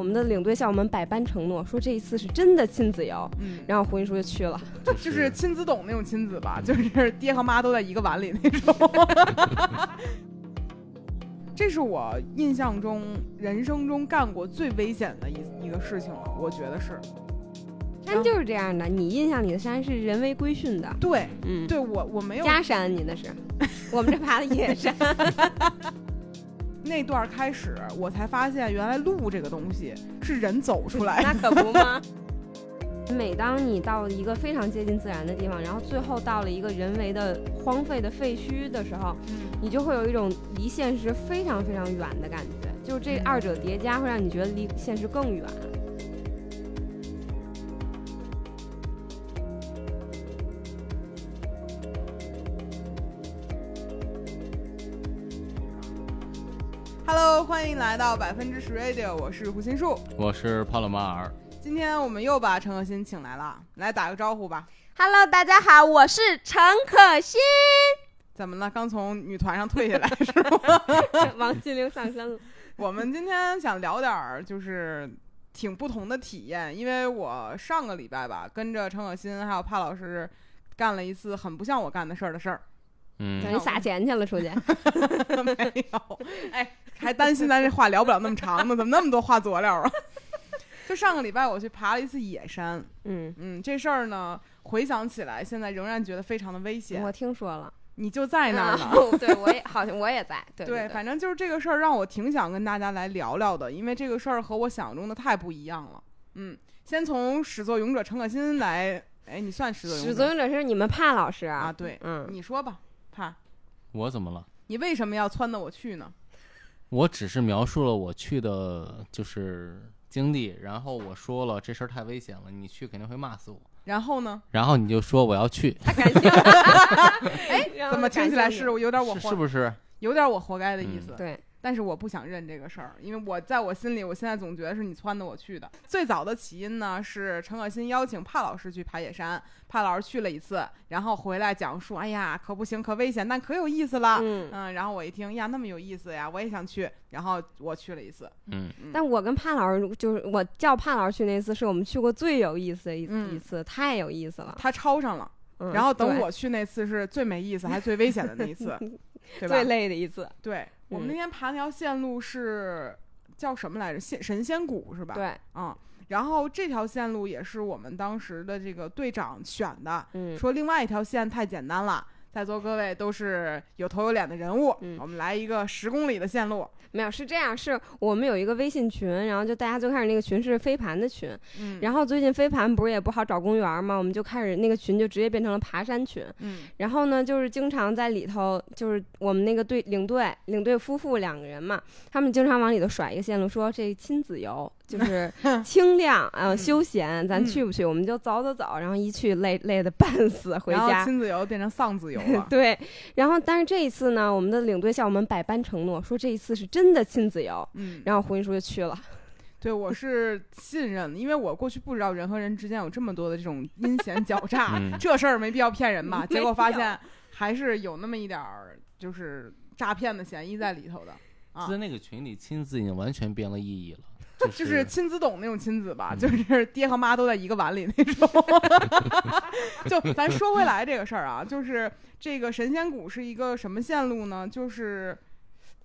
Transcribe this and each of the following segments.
我们的领队向我们百般承诺，说这一次是真的亲子游。嗯，然后胡云叔就去了，就是亲子懂那种亲子吧，就是爹和妈都在一个碗里那种。这是我印象中人生中干过最危险的一一个事情了，我觉得是。山就是这样的，你印象里的山是人为规训的，对，嗯，对我我没有家山，你那是，我们这爬的野山。那段开始，我才发现原来路这个东西是人走出来的。那可不吗？每当你到一个非常接近自然的地方，然后最后到了一个人为的荒废的废墟的时候，嗯你就会有一种离现实非常非常远的感觉，就是这二者叠加会让你觉得离现实更远。来到百分之十 Radio，我是胡心树。我是帕洛马尔，今天我们又把陈可辛请来了，来打个招呼吧。Hello，大家好，我是陈可辛。怎么了？刚从女团上退下来是吗？王心凌上身了。我们今天想聊点儿就是挺不同的体验，因为我上个礼拜吧，跟着陈可辛还有帕老师干了一次很不像我干的事儿的事儿。嗯等于撒钱去了，出去。没有，哎，还担心咱这话聊不了那么长呢，怎么那么多话佐料啊？就上个礼拜我去爬了一次野山，嗯，嗯，这事儿呢，回想起来，现在仍然觉得非常的危险。我听说了。你就在那儿呢。哦对，我也好像我也在。对对，反正就是这个事儿让我挺想跟大家来聊聊的，因为这个事儿和我想象中的太不一样了。嗯，先从始作俑者陈可辛来，哎，你算始作俑者始作俑者是你们怕老师啊？对，嗯，你说吧，怕，我怎么了？你为什么要撺掇我去呢？我只是描述了我去的就是经历，然后我说了这事儿太危险了，你去肯定会骂死我。然后呢？然后你就说我要去，太感谢了。哎，怎么听起来是有点我是不是？有点我活该的意嗯思？对。但是我不想认这个事儿，因为我在我心里，我现在总觉得是你撺掇我去的。最早的起因呢，是陈可辛邀请帕老师去爬野山，帕老师去了一次，然后回来讲述，哎呀，可不行，可危险，但可有意思了。嗯然后我一听，呀，那么有意思呀，我也想去，然后我去了一次。嗯，但我跟帕老师就是我叫帕老师去那次，是我们去过最有意思的一嗯一次，太有意思了。他抄上了，嗯然后等我去那次是最没意思还最危险的那一次，对吧？最累的一次。对我们嗯那天爬那条线路是叫什么来着？仙神仙谷是吧？，对，嗯。然后这条线路也是我们当时的这个队长选的，嗯，说另外一条线太简单了，在座各位都是有头有脸的人物，嗯我们来一个十公里的线路。没有是这样，是我们有一个微信群，然后就大家最开始那个群是飞盘的群，嗯，然后最近飞盘不是也不好找公园嘛，我们就开始那个群就直接变成了爬山群。嗯然后呢，就是经常在里头，就是我们那个队领队领队夫妇两个人嘛，他们经常往里头甩一个线路，说这亲子游就是 轻量呃嗯休闲，咱嗯去不去？我们就走走走，然后一去累累的半死，回然后家。亲子游变成丧子游了。对，然后但是这一次呢，我们的领队向我们百般承诺，说这一次是真的亲子游。嗯，然后胡云叔就去了，对，我是信任的，因为我过去不知道人和人之间有这么多的这种阴险狡诈，嗯这事儿没必要骗人吧？结果发现还是有那么一点儿就是诈骗的嫌疑在里头的啊在那个群里，亲自已经完全变了意义了，就就是亲子懂那种亲子吧，嗯就是爹和妈都在一个碗里那种。就咱说回来这个事儿啊，就是这个神仙谷是一个什么线路呢？就是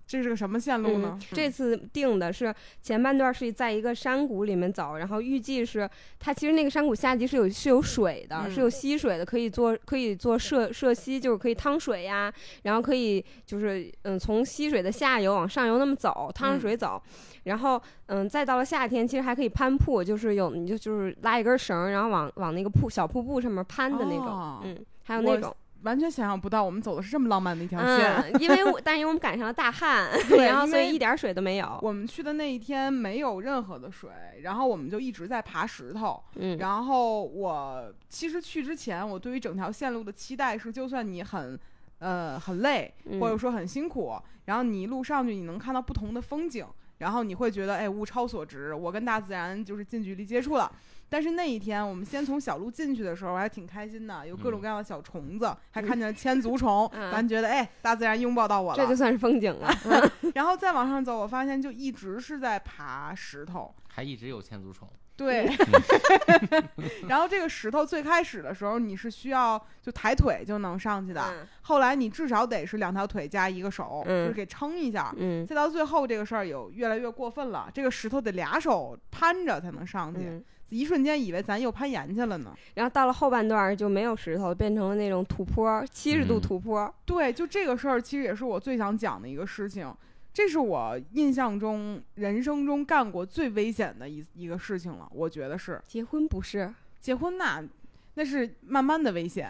这是个什么线路呢？嗯这次定的是前半段是在一个山谷里面走，然后预计是它其实那个山谷下级是有是有水的，嗯是有溪水的，可以做可以做涉涉溪，就是可以趟水呀，然后可以就是嗯从溪水的下游往上游那么走，趟水走，然后嗯再到了夏天，其实还可以攀瀑，就是有你就就是拉一根绳，然后往往那个瀑小瀑布上面攀的那种，哦嗯，还有那种。完全想象不到我们走的是这么浪漫的一条线。嗯，因为我 但是因为我们赶上了大旱，对然后所以一点水都没有。我们去的那一天没有任何的水，然后我们就一直在爬石头。嗯，然后我其实去之前，我对于整条线路的期待是，就算你很呃很累，嗯或者说很辛苦，然后你一路上去你能看到不同的风景，然后你会觉得哎物超所值，我跟大自然就是近距离接触了。但是那一天我们先从小路进去的时候，还挺开心的，有各种嗯各样的小虫子，还看见了千足虫，嗯咱觉得哎大自然拥抱到我了。这就算是风景了。然后再往上走，我发现就一直是在爬石头。还一直有千足虫。对，然后这个石头最开始的时候，你是需要就抬腿就能上去的，嗯后来你至少得是两条腿加一个手，嗯就是给撑一下。嗯再到最后，这个事儿有越来越过分了，这个石头得俩手攀着才能上去，嗯，一瞬间以为咱又攀岩去了呢。然后到了后半段就没有石头，变成了那种土坡，七十度嗯土坡。对，就这个事儿，其实也是我最想讲的一个事情。这是我印象中人生中干过最危险的一一个事情了，我觉得是结婚不是？结婚那那是慢慢的危险，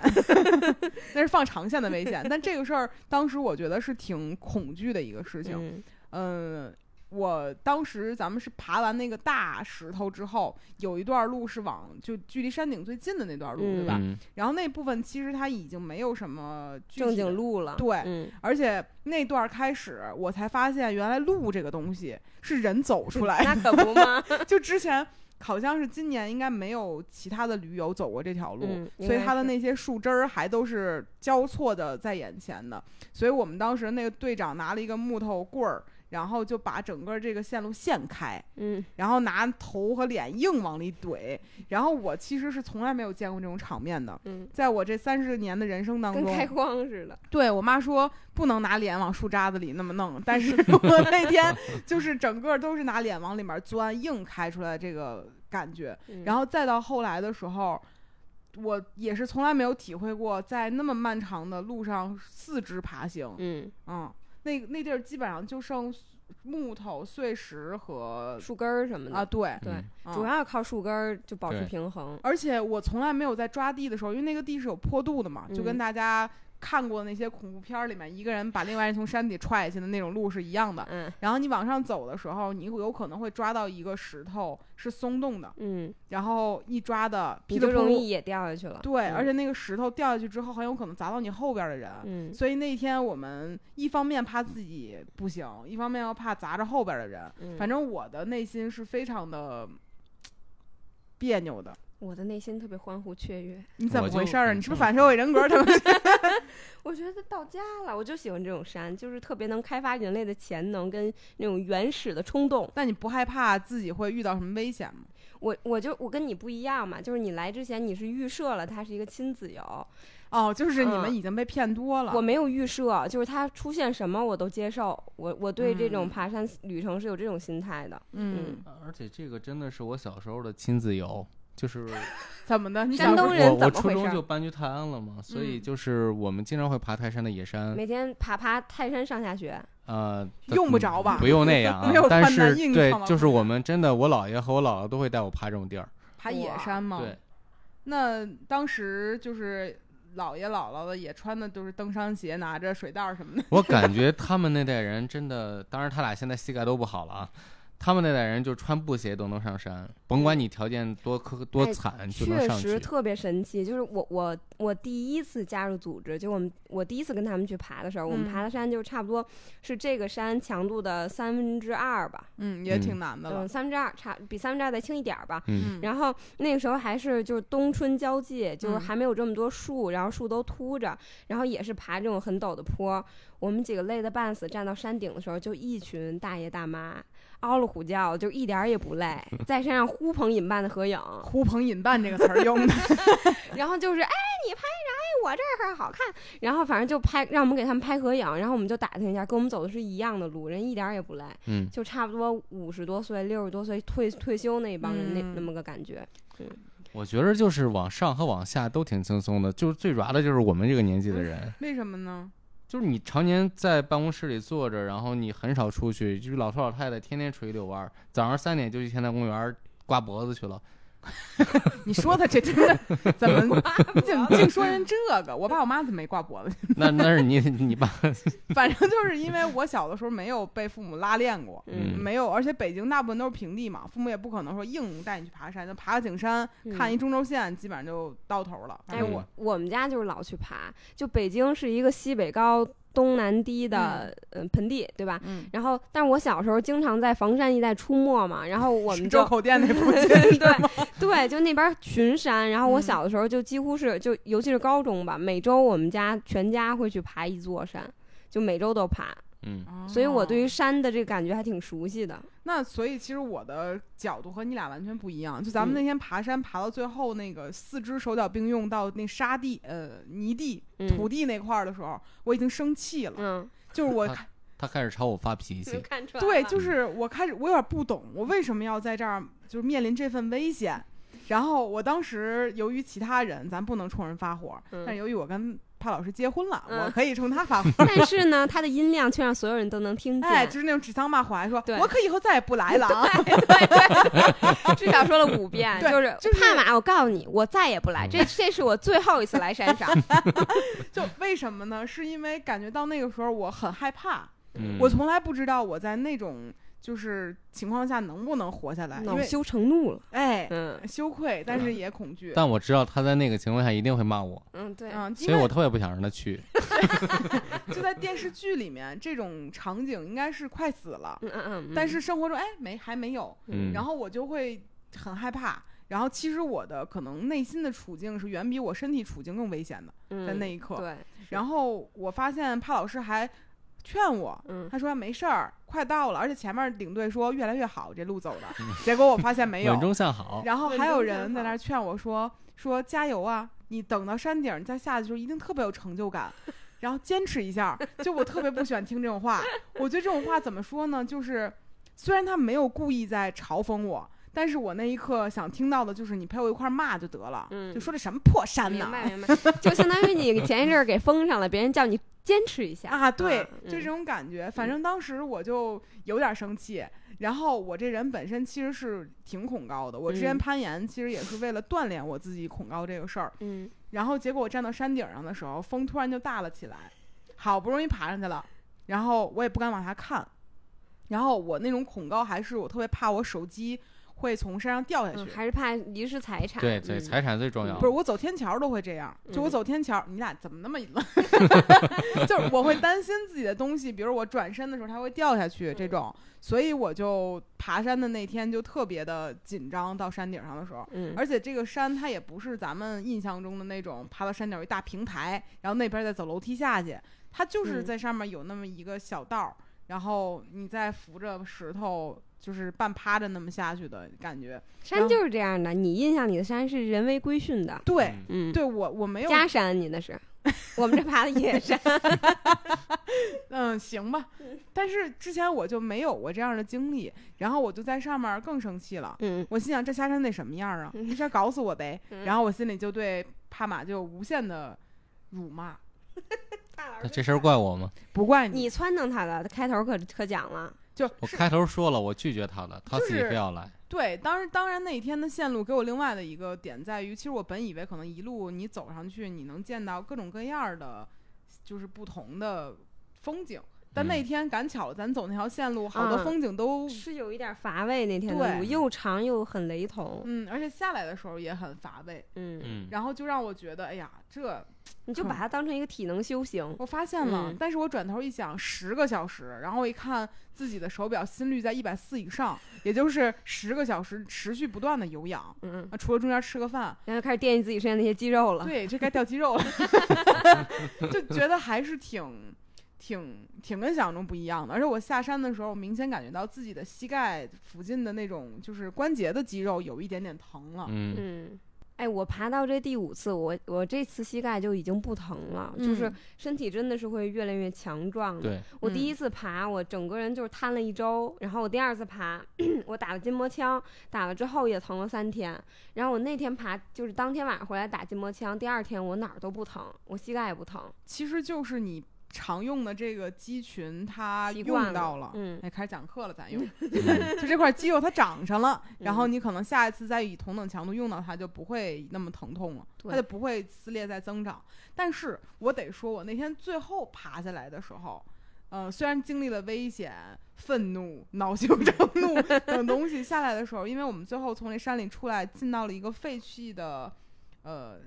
那是放长线的危险。但这个事儿当时我觉得是挺恐惧的一个事情。嗯嗯，我当时咱们是爬完那个大石头之后，有一段路是往就距离山顶最近的那段路，对吧？嗯，然后那部分其实它已经没有什么具正体的经路了。对嗯，而且那段开始，我才发现原来路这个东西是人走出来的。那可不吗？就之前好像是今年应该没有其他的驴友走过这条路，嗯所以它的那些树枝儿还都是交错的在眼前的。所以我们当时那个队长拿了一个木头棍儿，然后就把整个这个线路线开，嗯然后拿头和脸硬往里怼。然后我其实是从来没有见过这种场面的。嗯，在我这三十年的人生当中，跟开荒似的。对我妈说不能拿脸往树渣子里那么弄，但是我那天 就是整个都是拿脸往里面钻，硬开出来这个感觉。然后后再到后来的时候，我也是从来没有体会过在那么漫长的路上四肢爬行。嗯，嗯，那那地儿基本上就剩木头、碎石和树根儿什么的。啊，对，对，嗯主要靠树根儿就保持平衡。而且我从来没有在抓地的时候，因为那个地是有坡度的嘛，就跟嗯大家看过那些恐怖片儿里面一个人把另外人从山底踹下去的那种路是一样的。嗯然后你往上走的时候，你有可能会抓到一个石头是松动的，嗯，然后一抓的噼你就容易也掉下去了。对，嗯而且那个石头掉下去之后，很有可能砸到你后边的人。嗯所以那天我们一方面怕自己不行，一方面又怕砸着后边的人。嗯，反正我的内心是非常的别扭的。我的内心特别欢呼雀跃。你怎么回事儿啊？你是不是反社会人格？他们 我觉得到家了，我就喜欢这种山，就是特别能开发人类的潜能跟那种原始的冲动。那你不害怕自己会遇到什么危险吗？我我就我跟你不一样嘛，就是你来之前你是预设了它是一个亲子游，哦，就是你们嗯已经被骗多了。我没有预设，就是它出现什么我都接受。我我对这种嗯爬山旅程是有这种心态的。嗯，而且这个真的是我小时候的亲子游，就是 怎么的？你山东人怎我我初中就搬去泰安了嘛，所以嗯就是我们经常会爬泰山的野山，每天爬爬泰山上下学，呃，用不着吧不用那样啊 没有，但是对就是我们真的，我姥爷和我姥姥都会带我爬这种地儿，爬野山吗？对，那当时就是姥爷姥姥的也穿的都是登山鞋，拿着水袋什么的。我感觉 他们那代人真的，当然他俩现在膝盖都不好了啊。他们那代人就穿布鞋都能上山，甭管你条件多苛多哎惨，就能确上去。实特别神奇。就是我我我第一次加入组织，就我们我第一次跟他们去爬的时候，我们嗯爬的山就差不多是这个山强度的三分之二吧，嗯，也嗯挺难的了嗯，。三分之二差比三分之二再轻一点儿吧。嗯，嗯，然后那个时候还是就是冬春交际，就是嗯还没有这么多树，然后树都秃着，然后也是爬这种很陡的坡。我们几个累得半死，站到山顶的时候，就一群大爷大妈嗷了虎叫，就一点儿也不累，在山上呼朋引伴的合影。呼朋引伴这个词儿用的。然后就是哎，你拍啥呀？我这儿好看。然后反正就拍，让我们给他们拍合影。然后我们就打听一下，跟我们走的是一样的路，人一点儿也不累，嗯，就差不多五十多岁、六十多岁退退休那一帮人那、嗯那么个感觉。我觉得就是往上和往下都挺轻松的，就是最主要的就是我们这个年纪的人，为什么呢？就是你常年在办公室里坐着，然后你很少出去，就是老头老太太天天出去遛弯儿，早上三点就去天坛公园刮脖子去了。你说的这真的怎么？你怎么净说人这个？我爸我妈怎么没挂脖子？那那是你你爸，反正就是因为我小的时候没有被父母拉练过，嗯没有，而且北京大部分都是平地嘛，父母也不可能说硬带你去爬山，就爬个景山，嗯看一中轴线，基本上就到头了。反哎，正我我们家就是老去爬，就北京是一个西北高东南低的嗯盆地，对吧？嗯，然后，但是我小时候经常在房山一带出没嘛，然后我们就周口店那附近，对对，就那边群山。然后我嗯小的时候就几乎是，就尤其是高中吧，每周我们家全家会去爬一座山，就每周都爬。嗯，所以我对于于山的这个感觉还挺熟悉的。那所以其实我的角度和你俩完全不一样。就咱们嗯那天爬山爬到最后，那个四肢手脚并用到那沙地、呃泥地、嗯土地那块儿的时候，我已经生气了。嗯，就是我他他开始朝我发脾气，看出来对，就是我开始我有点不懂，我为什么要在这儿就是面临这份危险。然后我当时由于其他人，咱不能冲人发火，嗯但是由于我跟帕老师结婚了，嗯我可以冲他发火。但 是呢，他的音量却让所有人都能听见。哎，就是那种指桑骂槐，说我可以后再也不来了啊。至少说了五遍，就是就是帕马，我告诉你，我再也不来，这这是我最后一次来山上。就为什么呢？是因为感觉到那个时候我很害怕，嗯，我从来不知道我在那种就是情况下能不能活下来，因为恼羞成怒了。哎嗯羞愧，但是也恐惧。但我知道他在那个情况下一定会骂我，嗯，对，嗯，因所以我特别不想让他去。就在电视剧里面，这种场景应该是快死了，嗯嗯嗯，但是生活中哎没还没有，嗯，然后我就会很害怕。然后其实我的可能内心的处境是远比我身体处境更危险的，在那一刻。嗯对，然后我发现帕老师还劝我，嗯他说没事儿，快到了，而且前面领队说越来越好，这路走的。结果我发现没有稳，中向好。然后还有人在那儿劝我说说加油啊，你等到山顶你再下去的时候一定特别有成就感。然后坚持一下，就我特别不喜欢听这种话。我觉得这种话怎么说呢？就是虽然他没有故意在嘲讽我，但是我那一刻想听到的就是你陪我一块儿骂就得了，嗯就说这什么破山呢？明白明 白，就相当于你前一阵儿给封上了，别人叫你坚持一下啊，对，嗯就这种感觉。反正当时我就有点生气。然后我这人本身其实是挺恐高的，我之前嗯攀岩其实也是为了锻炼我自己恐高这个事儿。嗯然后结果我站到山顶上的时候，风突然就大了起来，好不容易爬上去了，然后我也不敢往下看，然后我那种恐高还是我特别怕我手机会从山上掉下去。嗯，还是怕遗失财产。对对，嗯财产最重要。不是我走天桥都会这样，就我嗯走天桥，你俩怎么那么乱？就是我会担心自己的东西，比如我转身的时候它会掉下去这种，所以我就爬山的那天就特别的紧张。到山顶上的时候，嗯，而且这个山它也不是咱们印象中的那种爬到山顶有一大平台，然后那边再走楼梯下去，它就是嗯在上面有那么一个小道儿，然后你再扶着石头，就是半趴着那么下去的感觉。山就是这样的，你印象里的山是人为规训的。对，嗯嗯，对我我没有家山你那是，我们这爬的野山。嗯，行吧。但是之前我就没有过这样的经历，然后我就在上面更生气了。嗯我心想这下山得什么样啊？嗯这下搞死我呗！嗯然后我心里就对帕马就有无限的辱骂，那这事儿怪我吗？不怪你，你撺掇他的，开头可可讲了。就我开头说了，我拒绝他了，他自己非要来。对。当然，当然那一天的线路给我另外的一个点在于，其实我本以为可能一路你走上去，你能见到各种各样儿的，就是不同的风景。但那嗯天赶巧了，咱走那条线路，好多嗯风景都是有一点乏味，那天的路对又长又很雷同。嗯，而且下来的时候也很乏味，嗯，嗯，然后就让我觉得，哎呀，这 你就把它当成一个体能修行。我发现了。嗯但是我转头一想，十个小时，然后我一看自己的手表心率在一百四以上，也就是十个小时持续不断的有氧，嗯，啊，除了中间吃个饭，然后开始惦记自己身上那些肌肉了。对，这该掉肌肉了，就觉得还是挺。挺挺跟想象中不一样的，而且我下山的时候，明显感觉到自己的膝盖附近的那种就是关节的肌肉有一点点疼了。嗯，嗯，哎，我爬到这第五次，我我这次膝盖就已经不疼了，就是嗯身体真的是会越来越强壮的。对，嗯我第一次爬，我整个人就是瘫了一周，然后我第二次爬，我打了筋膜枪，打了之后也疼了三天，然后我那天爬就是当天晚上回来打筋膜枪，第二天我哪儿都不疼，我膝盖也不疼，其实就是你常用的这个肌群，它用到了。嗯哎，开始讲课了，咱用 就这块肌肉它长上了，然后嗯你可能下一次再以同等强度用到它，就不会那么疼痛了，它就不会撕裂再增长。但是我得说，我那天最后爬下来的时候，呃，虽然经历了危险、愤怒、恼羞成怒等东西下来的时候，因为我们最后从那山里出来，进到了一个废弃的，呃。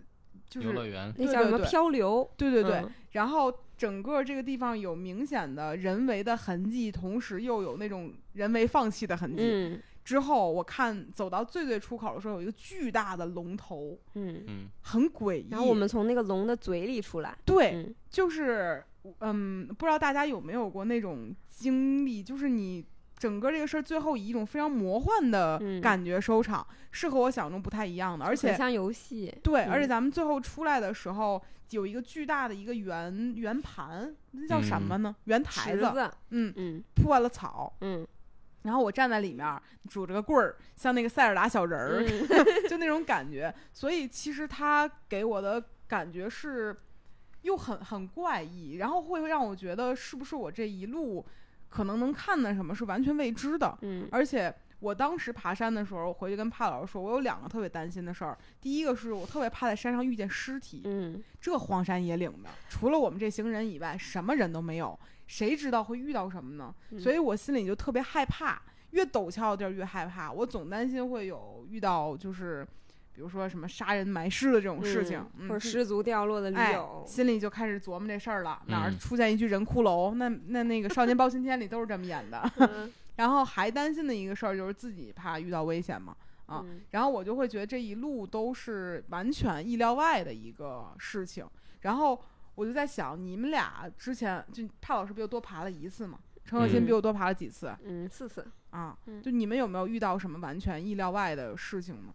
就是游乐园，那叫什么漂流？对对对，嗯然后整个这个地方有明显的人为的痕迹，同时又有那种人为放弃的痕迹。嗯之后我看走到最最出口的时候，有一个巨大的龙头，嗯。嗯，很诡异。然后我们从那个龙的嘴里出来，对，嗯就是嗯，不知道大家有没有过那种经历，就是你。整个这个事儿最后以一种非常魔幻的嗯感觉收场，是和我想象中不太一样的，而且像游戏。对，嗯而且咱们最后出来的时候有一个巨大的一个圆圆盘，那叫什么呢？圆台子，子，嗯，嗯铺完了草，嗯然后我站在里面儿拄着个棍儿，像那个塞尔达小人儿，嗯 就那种感觉。所以其实他给我的感觉是又很很怪异，然后会让我觉得是不是我这一路可能能看的什么是完全未知的，嗯而且。我当时爬山的时候，我回去跟帕老师说，我有两个特别担心的事儿。第一个是我特别怕在山上遇见尸体，嗯这荒山野岭的，除了我们这行人以外，什么人都没有，谁知道会遇到什么呢？嗯所以我心里就特别害怕，越陡峭的地儿越害怕。我总担心会有遇到就是，比如说什么杀人埋尸的这种事情，嗯或者失足掉落的驴哎友，，心里就开始琢磨这事儿了。哪儿嗯出现一具人骷髅，那那那个《少年包青天》里都是这么演的。嗯然后还担心的一个事儿就是自己怕遇到危险嘛。啊嗯然后我就会觉得这一路都是完全意料外的一个事情。然后我就在想，你们俩之前就帕老师比我多爬了一次嘛，陈可辛嗯比我多爬了几次、嗯，四次，啊？嗯就你们有没有遇到什么完全意料外的事情呢？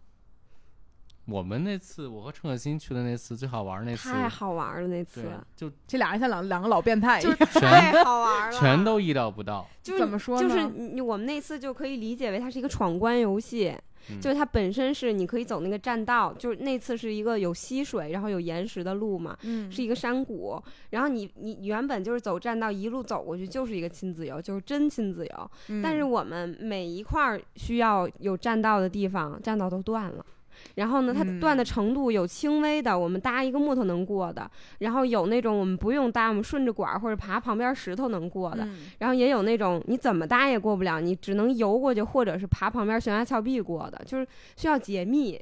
我们那次我和陈可辛去的那次最好玩那次，太好玩了那次，，就这俩人像两两个老变态一就样。是太好玩了，全都意料不到。就是怎么说呢就是你我们那次就可以理解为它是一个闯关游戏，嗯就是它本身是你可以走那个栈道，就是那次是一个有溪水，然后有岩石的路嘛，嗯是一个山谷，然后你你原本就是走栈道一路走过去就是一个亲子游，就是真亲子游，嗯但是我们每一块儿需要有栈道的地方，栈道都断了。然后呢，它嗯断的程度有轻微的，我们搭一个木头能过的，然后有那种我们不用搭，我们顺着管儿或者爬旁边石头能过的，嗯然后也有那种你怎么搭也过不了，你只能游过去，或者是爬旁边悬崖峭壁过的，就是需要解密，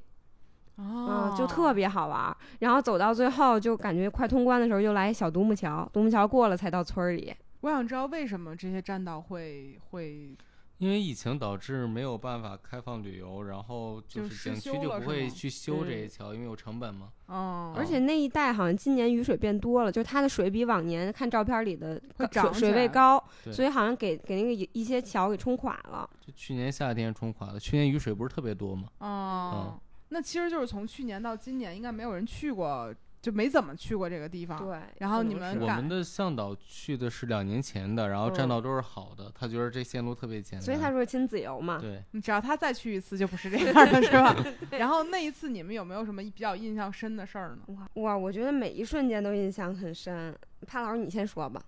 哦嗯，就特别好玩儿。然后走到最后，就感觉快通关的时候，又来一小独木桥，独木桥过了才到村儿里。我想知道为什么这些栈道会会因为疫情导致没有办法开放旅游，然后就就是景区就不会去修这些嗯桥，因为有成本嘛。哦，而且那一带好像今年雨水变多了，就是它的水比往年看照片里的会高水水涨起来位高，所以好像给给那个一些桥给冲垮了。就去年夏天冲垮了，去年雨水不是特别多吗？哦，那其实就是从去年到今年，应该没有人去过，就没怎么去过这个地方。对，然后你们我们的向导去的是两年前的，然后栈道都是好的，他觉得这线路特别简单，所以他说亲子游嘛。对，你只要他再去一次，就不是这样了，是吧？然后那一次你们有没有什么比较印象深的事儿呢？哇哇，我觉得每一瞬间都印象很深。潘老师，你先说吧。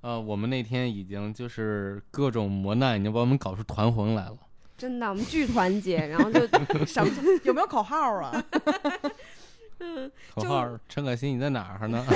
呃，我们那天已经就是各种磨难，已经把我们搞出团魂来了。真的，我们巨团结，然后就 什么 有没有口号啊？口号：陈可辛你在哪儿呢？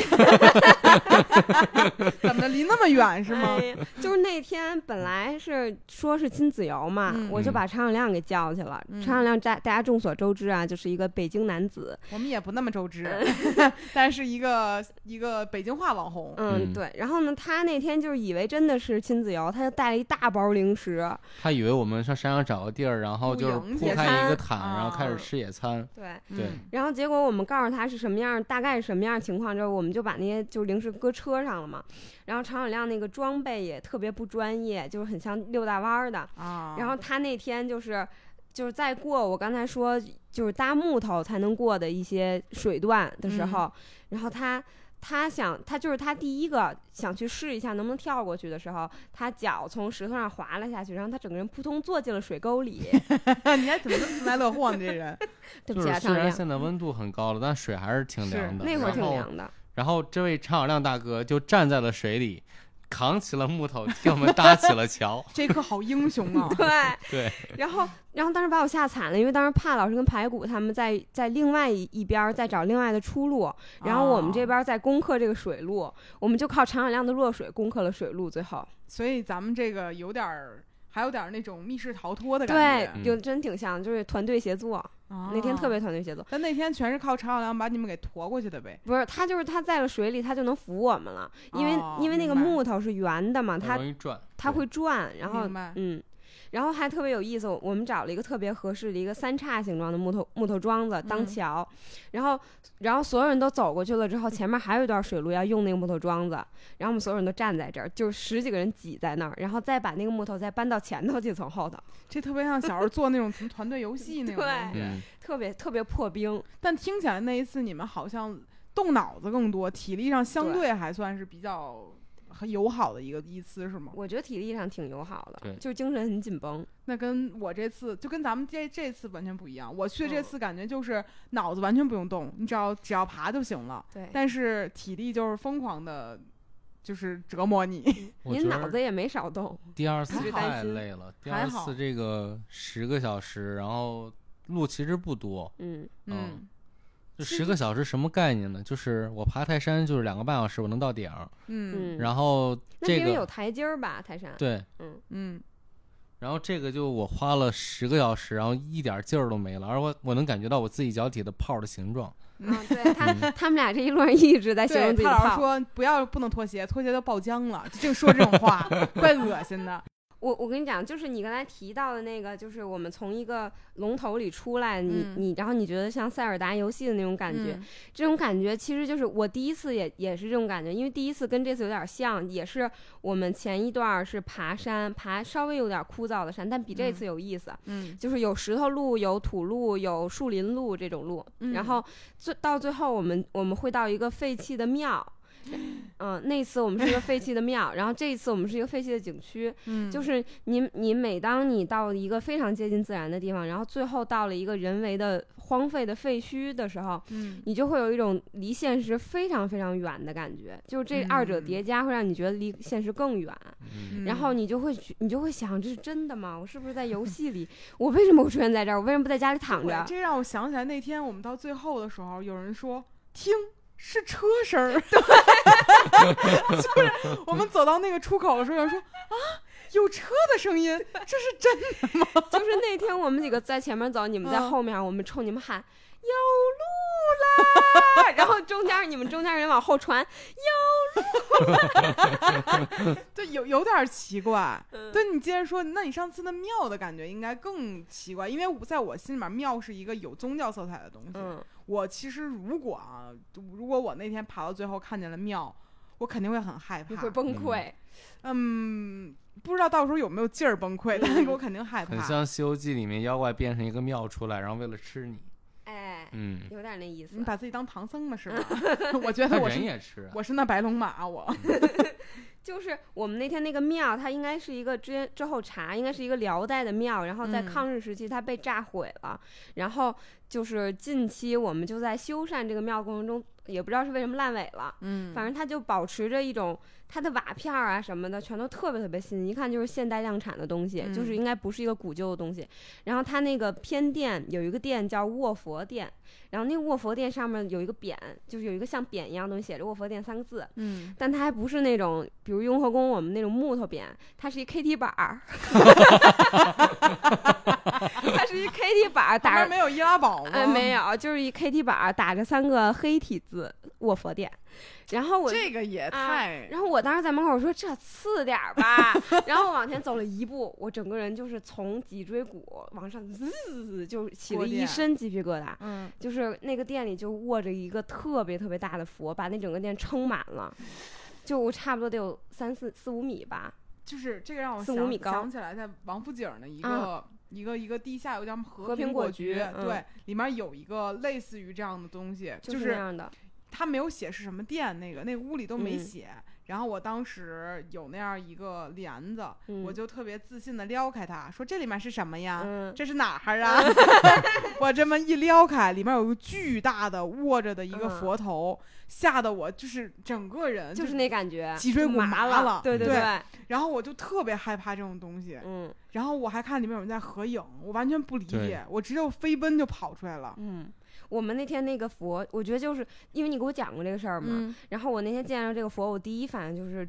怎么的离那么远是吗？哎就是那天本来是说是亲子游嘛，嗯我就把常小亮给叫去了。嗯常小亮大大家众所周知啊，就是一个北京男子。我们也不那么周知，但是一个一个北京话网红。嗯，嗯对。然后呢，他那天就是以为真的是亲子游，他就带了一大包零食。他以为我们上山上找个地儿，然后就是铺开一个毯，然后开始啊吃野餐。对。对嗯然后结果我们告诉他是什么样，大概是什么样的情况之后，我们就把那些就是零食搁车上了嘛。然后常小亮那个装备也特别不专业，就是很像溜大弯儿的。啊，然后他那天就是就是在过我刚才说就是搭木头才能过的一些水段的时候，然后他。他想，他就是他第一个想去试一下能不能跳过去的时候，他脚从石头上滑了下去，然后他整个人扑通坐进了水沟里。你还怎么这么幸灾乐祸呢？这人 对不起啊，就是虽然，现在温度很高了，但水还是挺凉的。那会儿挺凉的。然后这位常小亮大哥就站在了水里，扛起了木头，替我们搭起了桥。这可好英雄啊！对，对，然后，然后当时把我吓惨了，因为当时怕老师跟排骨他们在在另外一一边儿在找另外的出路，然后我们这哦。边儿在攻克这个水路，我们就靠常小亮的弱水攻克了水路，最后。所以咱们这个有点儿还有点那种密室逃脱的感觉。，对就真挺像，就是团队协作。那天特别，团队协作，但那天全是靠常小亮把你们给驮过去的呗。不是他就是他在了水里，他就能扶我们了，因为、哦因为那个木头是圆的嘛，它容易转，它会转，然后明白。嗯，然后还特别有意思，我们找了一个特别合适的一个三叉形状的木头木头桩子当嗯。桥，然后然后所有人都走过去了之后，前面还有一段水路要用那个木头桩子，然后我们所有人都站在这儿，就是十几个人挤在那儿，然后再把那个木头再搬到前头去，从后头，这特别像小时候做那种什么团队游戏那种对特别特别破冰，但听起来那一次你们好像动脑子更多，体力上相对对还算是比较很友好的一个一次是吗？我觉得体力上挺友好的对，就是精神很紧绷，那跟我这次就跟咱们这这次完全不一样。我去这嗯次感觉就是脑子完全不用动，你只要只要爬就行了。对，但是体力就是疯狂的，就是折磨你。我觉得您脑子也没少动，第二次 太累了，第二次这个十个小时，然后路其实不多，嗯，嗯就其十个小时什么概念呢？就是我爬泰山就是两个半小时我能到顶儿，嗯嗯然后那这个因为有台阶儿吧，泰山，对，嗯，嗯，然后这个就我花了十个小时，然后一点劲儿都没了，而我我能感觉到我自己脚底的泡的形状，啊，对 他他们俩这一路上一直在形容对，自己泡。他老师说不要不能脱鞋，脱鞋都爆浆了，净说这种话，怪恶心的。我我跟你讲，就是你刚才提到的那个，就是我们从一个龙头里出来，你、嗯。你，然后你觉得像塞尔达游戏的那种感觉，嗯。这种感觉其实就是我第一次也也是这种感觉，因为第一次跟这次有点像，也是我们前一段儿是爬山，爬稍微有点枯燥的山，但比这次有意思。嗯。就是有石头路、有土路、有树林路这种路，嗯。然后最到最后我们我们会到一个废弃的庙，嗯，那次我们是一个废弃的庙，然后这一次我们是一个废弃的景区，嗯，就是你你每当你到一个非常接近自然的地方，然后最后到了一个人为的荒废的废墟的时候，嗯你就会有一种离现实非常非常远的感觉，就是这二者嗯叠加会让你觉得离现实更远，嗯，然后你就会去你就会想这是真的吗？我是不是在游戏里？我为什么会出现在这儿？我为什么不在家里躺着？这让我想起来那天我们到最后的时候，有人说听是车声儿，就是我们走到那个出口的时候，有人说啊有车的声音，这是真的吗。就是那天我们几个在前面走，你们在嗯后面，我们冲你们喊有路啦，然后中间你们中间人往后传有路，对，有有点奇怪。嗯对你接着说，那你上次那庙的感觉应该更奇怪，因为我在我心里面庙是一个有宗教色彩的东西。嗯，我其实如果啊，如果我那天爬到最后看见了庙，我肯定会很害怕。你会崩溃。嗯，不知道到时候有没有劲儿崩溃，但是我肯定害怕。很像《西游记》里面妖怪变成一个庙出来，然后为了吃你，哎，嗯，有点那意思你。把自己当唐僧了是吧？我觉得我人也吃啊，我是那白龙马，我 就是我们那天那个庙，它应该是一个之前之后查，应该是一个辽代的庙，然后在嗯抗日时期它被炸毁了，然后就是近期我们就在修缮这个庙过程中，也不知道是为什么烂尾了，嗯。反正它就保持着一种它的瓦片儿啊什么的，全都特别特别新，一看就是现代量产的东西，就是嗯应该不是一个古旧的东西。然后它那个偏殿有一个殿叫卧佛殿，然后那个卧佛殿上面有一个匾，就是有一个像匾一样东西写着卧佛殿三个字，嗯，但它还不是那种，比如雍和宫我们那种木头匾，它是一 KT 板儿，它是一 KT 板儿打着，没有易拉宝吗？哎，没有，就是一 KT 板儿打着三个黑体字“卧佛殿”，然后我这个也啊太……然后我当时在门口我说这次点儿吧，然后往前走了一步，我整个人就是从脊椎骨往上滋，就起了一身鸡皮疙瘩。嗯，就是那个店里就卧着一个特别特别大的佛，把那整个店撑满了，就差不多得有三四四五米吧。就是这个让我想四五米高想起来，在王府井的一个、啊一个一个地下有叫和和平果果局嗯对，里面有一个类似于这样的东西，就是这样的，他没有写是什么店，那个那个屋里都没嗯写。然后我当时有那样一个帘子，嗯我就特别自信的撩开它，说这里面是什么呀？嗯，这是哪儿啊？我这么一撩开，里面有个巨大的卧着的一个嗯佛头，吓得我就是整个人就是那感觉，脊椎骨麻麻了对对对，然后我就特别害怕这种东西。嗯然后我还看里面有人在合影，我完全不理解，我直接飞奔就跑出来了。嗯。我们那天那个佛，我觉得就是因为你给我讲过这个事儿嘛，嗯然后我那天见着这个佛，我第一反应就是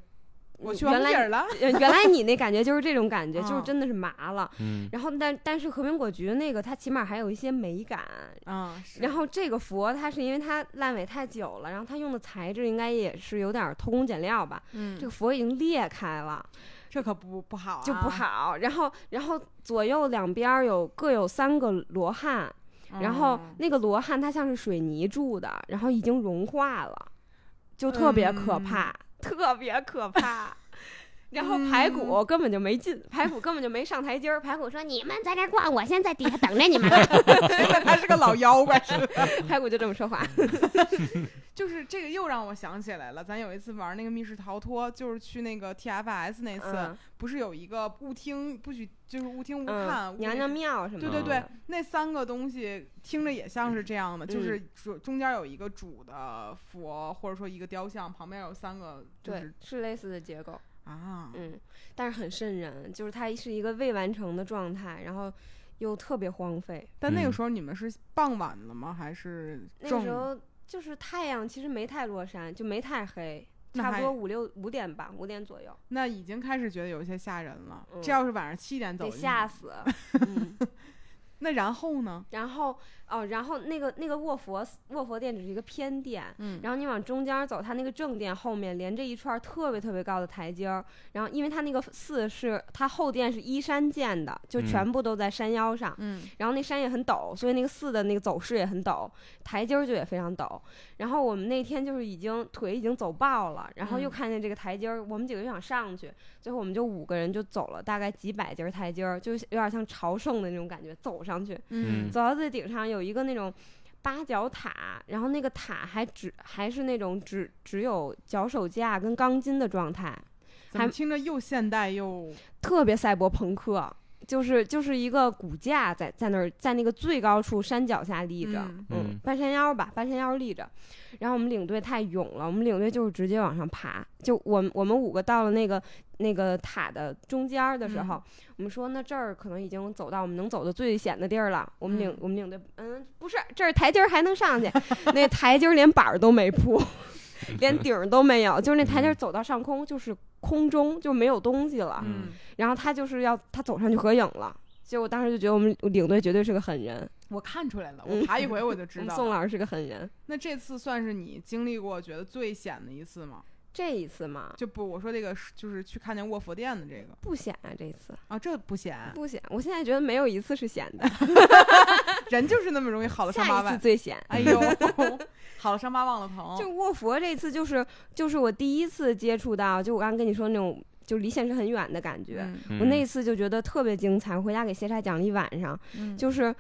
我去原来完底儿了。呃原来你那感觉就是这种感觉，就是啊真的是麻了。嗯，然后但但是和平果菊那个它起码还有一些美感。啊，然后这个佛它是因为它烂尾太久了，然后它用的材质应该也是有点儿偷工减料吧。嗯，这个佛已经裂开了，这可不不好、啊，就不。好。然后然后左右两边儿有各有三个罗汉，然后嗯那个罗汉它像是水泥铸的，然后已经融化了，就特别可嗯怕，特别可怕。然后排骨根本就没进，排骨根本就没上台阶儿。排骨说：“你们在这儿逛，我先在底下等着你们了。他是个老妖怪似的。”排骨就这么说话。就是这个又让我想起来了，咱有一次玩那个密室逃脱，就是去那个 TFS 那次，嗯不是有一个勿听不许，就是勿听勿看，嗯，娘娘庙什么。对对对，那三个东西听着也像是这样的，就嗯是主中间有一个主的佛，或者说一个雕像，旁边有三个，就对是，是类似的结构。啊，嗯，但是很瘆人，就是它是一个未完成的状态，然后又特别荒废。嗯但那个时候你们是傍晚了吗？还是那个时候就是太阳其实没太落山，就没太黑，差不多五六五点吧，五点左右，那已经开始觉得有一些吓人了。嗯这要是晚上七点走得，吓死。嗯，那然后呢？然后哦，然后那个那个卧佛卧佛殿只是一个偏殿。嗯，然后你往中间走，它那个正殿后面连着一串特别特别高的台阶儿。然后，因为它那个寺是它后殿是依山建的，就嗯全部都在山腰上。嗯然后那山也很陡，所以那个寺的那个走势也很陡，台阶儿就也非常陡。然后我们那天就是已经腿已经走爆了，然后又嗯看见这个台阶儿，我们几个就想上去，最后我们就五个人就走了大概几百阶台阶儿，就有点像朝圣的那种感觉，走上去，嗯走到最顶上有一个那种。八角塔，然后那个塔还只还是那种只只有脚手架跟钢筋的状态，还听着又现代又特别赛博朋克，就是就是一个骨架在在那儿，在那个最高处山脚下立着，嗯嗯半山腰吧，半山腰立着。然后我们领队太勇了，我们领队就是直接往上爬，就我们我们五个到了那个那个塔的中间儿的时候，嗯我们说那这儿可能已经走到我们能走的最险的地儿了。我们领、嗯我们领队嗯不是，这儿台阶儿还能上去，那台阶儿连板儿都没铺。连顶儿都没有，就是那台阶儿嗯走到上空就是空中，就没有东西了。嗯然后他就是要他走上去合影了，结果我当时就觉得我们领队绝对是个狠人，我看出来了，嗯我爬一回我就知道 宋老师是个狠人。那这次算是你经历过觉得最险的一次吗？这一次嘛，就不，我说这个是就是去看见卧佛殿的这个不显啊，这次啊，这不显，不显。我现在觉得没有一次是显的，人就是那么容易好了伤疤下一次忘。最显。哎呦，好了伤疤忘了疼。就卧佛这次就是就是我第一次接触到，就我刚刚跟你说那种就离现实很远的感觉。嗯我那一次就觉得特别精彩，我回家给谢柴讲了一晚上，嗯就是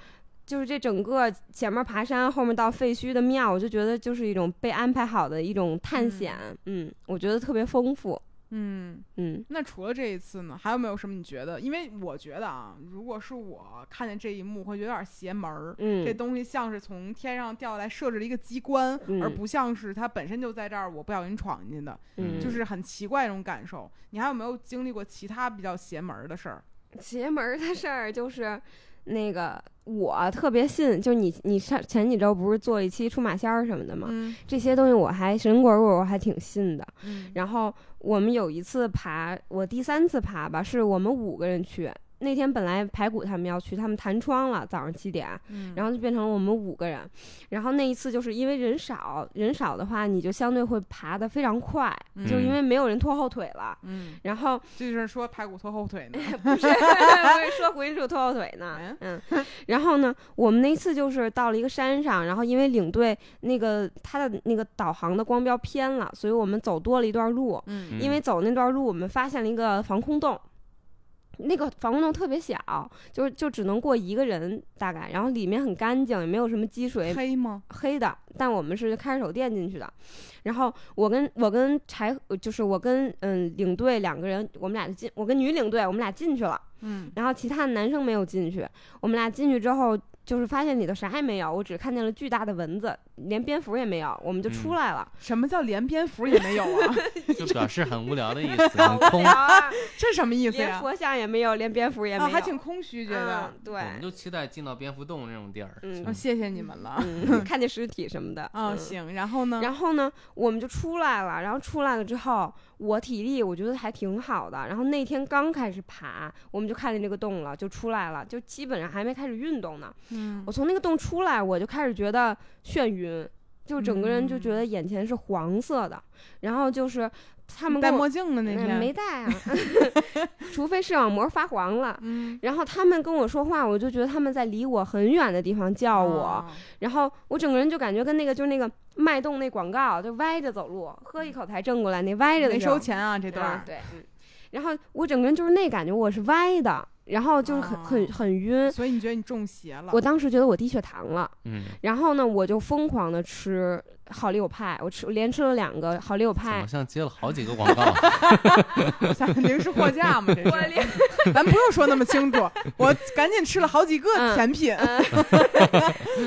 就是这整个前面爬山，后面到废墟的庙，我就觉得就是一种被安排好的一种探险，嗯我觉得特别丰富，嗯，嗯那除了这一次呢，还有没有什么你觉得？因为我觉得啊，如果是我看见这一幕，会觉得有点邪门儿。这嗯东西像是从天上掉下来设置了一个机关，嗯而不像是它本身就在这儿，我不小心闯进的，嗯，就是很奇怪这种感受。你还有没有经历过其他比较邪门儿的事儿？邪门儿的事儿就是。那个我特别信，就你你上前几周不是做一期出马仙儿什么的吗？嗯这些东西我还神鬼鬼我还挺信的。嗯然后我们有一次爬，我第三次爬吧，是我们五个人去。那天本来排骨他们要去，他们弹窗了，早上七点，嗯然后就变成了我们五个人。然后那一次就是因为人少，人少的话你就相对会爬得非常快，就因为没有人拖后腿了。嗯，然后这就是说排骨拖后腿呢。不是，我是说回树拖后腿呢哎。嗯，然后呢，我们那次就是到了一个山上，然后因为领队那个他的那个导航的光标偏了，所以我们走多了一段路。嗯因为走那段路，我们发现了一个防空洞。那个防空洞特别小，就是就只能过一个人大概，然后里面很干净，也没有什么积水，黑吗？黑的，但我们是开着手电进去的。然后我跟我跟柴，就是我跟嗯领队两个人，我们俩就进，我跟女领队我们俩进去了，嗯然后其他的男生没有进去。我们俩进去之后，就是发现里头啥也没有，我只看见了巨大的蚊子，连蝙蝠也没有，我们就出嗯来了。什么叫连蝙蝠也没有啊？就表示很无聊的意思，很空。啊 这什么意思呀？连佛像也没有，连蝙蝠也没啊，有，还挺空虚，觉得嗯。对我，们就期待进到蝙蝠洞这种地儿。嗯哦，谢谢你们了。嗯，看见尸体什么的。啊，嗯行，然后呢？然后呢，我们就出来了。然后出来了之后，我体力我觉得还挺好的。然后那天刚开始爬，我们就看见这个洞了，就出来了，就基本上还没开始运动呢。嗯我从那个洞出来，我就开始觉得眩晕，就整个人就觉得眼前是黄色的。然后就是他们戴墨镜的那嗯天没戴啊，除非视网膜发黄了。嗯，然后他们跟我说话，我就觉得他们在离我很远的地方叫我，哦然后我整个人就感觉跟那个就是那个脉动那广告，就歪着走路，喝一口才正过来，那歪着的没收钱啊，这段对，嗯，然后我整个人就是那感觉，我是歪的，然后就是很、很哦很晕。所以你觉得你中邪了？我当时觉得我低血糖了，嗯，然后呢，我就疯狂的吃好利友派，我吃我连吃了两个好利友怎派好，像接了好几个广告？零食货架嘛，这是。咱不用说那么清楚，我赶紧吃了好几个嗯甜品。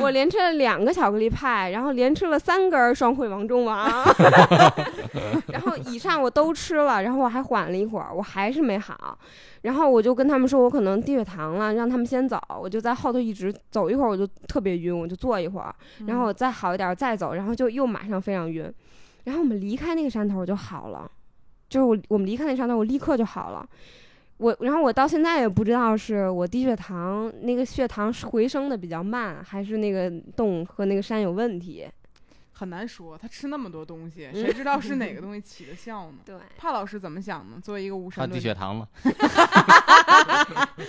我连吃了两个巧克力派，然后连吃了三根双汇王中王，然后以上我都吃了，然后我还缓了一会儿，我还是没好，然后我就跟他们说我可能低血糖了，让他们先走，我就在后头一直走一会儿，我就特别晕，我就坐一会儿，然后我再好一点儿再走，然后就又马上非常晕，然后我们离开那个山头我就好了，就是我我们离开那山头我立刻就好了。我然后我到现在也不知道是我低血糖那个血糖回升的比较慢，还是那个洞和那个山有问题。很难说，他吃那么多东西，嗯谁知道是哪个东西起的效呢？对，帕老师怎么想呢？作为一个无他低神论者，血糖了，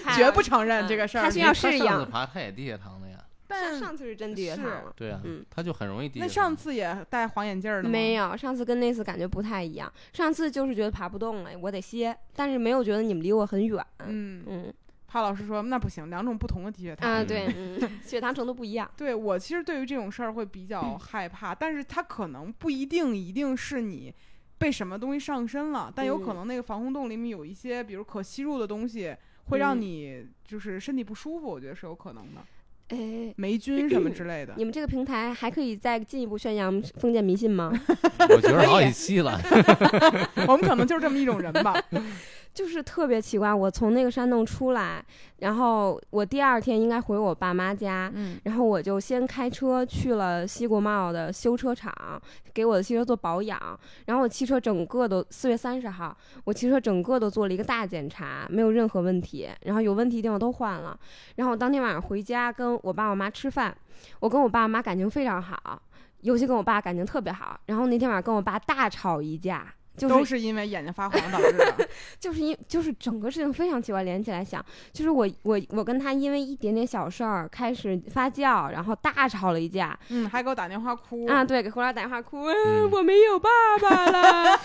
绝不承认这个事儿。他需要适应他上次爬他也低血糖了呀。但上次是真低血糖了。对啊嗯，他就很容易低那。上次也戴黄眼镜儿的吗？没有，上次跟那次感觉不太一样。上次就是觉得爬不动了，我得歇，但是没有觉得你们离我很远。嗯，嗯帕老师说那不行，两种不同的低血糖。啊，对，嗯，血糖程度不一样。对我其实对于这种事儿会比较害怕，但是它可能不一定一定是你被什么东西上身了，但有可嗯能那个防空洞里面有一些比如可吸入的东西，会让嗯你就是身体不舒服，我觉得是有可能的，哎，霉菌什么之类的。你们这个平台还可以再进一步宣扬封建迷信吗？我觉得好几期了。我们可能就是这么一种人吧。就是特别奇怪，我从那个山洞出来，然后我第二天应该回我爸妈家，嗯然后我就先开车去了西国贸的修车厂，给我的汽车做保养。然后我汽车整个都四月三十号，我汽车整个都做了一个大检查，没有任何问题。然后有问题的地方都换了。然后我当天晚上回家跟我爸我妈吃饭，我跟我爸我妈感情非常好，尤其跟我爸感情特别好。然后那天晚上跟我爸大吵一架。就是都是因为眼睛发黄导致的。就是因就是整个事情非常奇怪，连起来想，就是我我我跟他因为一点点小事儿开始发酵，然后大吵了一架嗯，还给我打电话哭。啊，对，给回来打电话哭，嗯嗯、我没有爸爸了。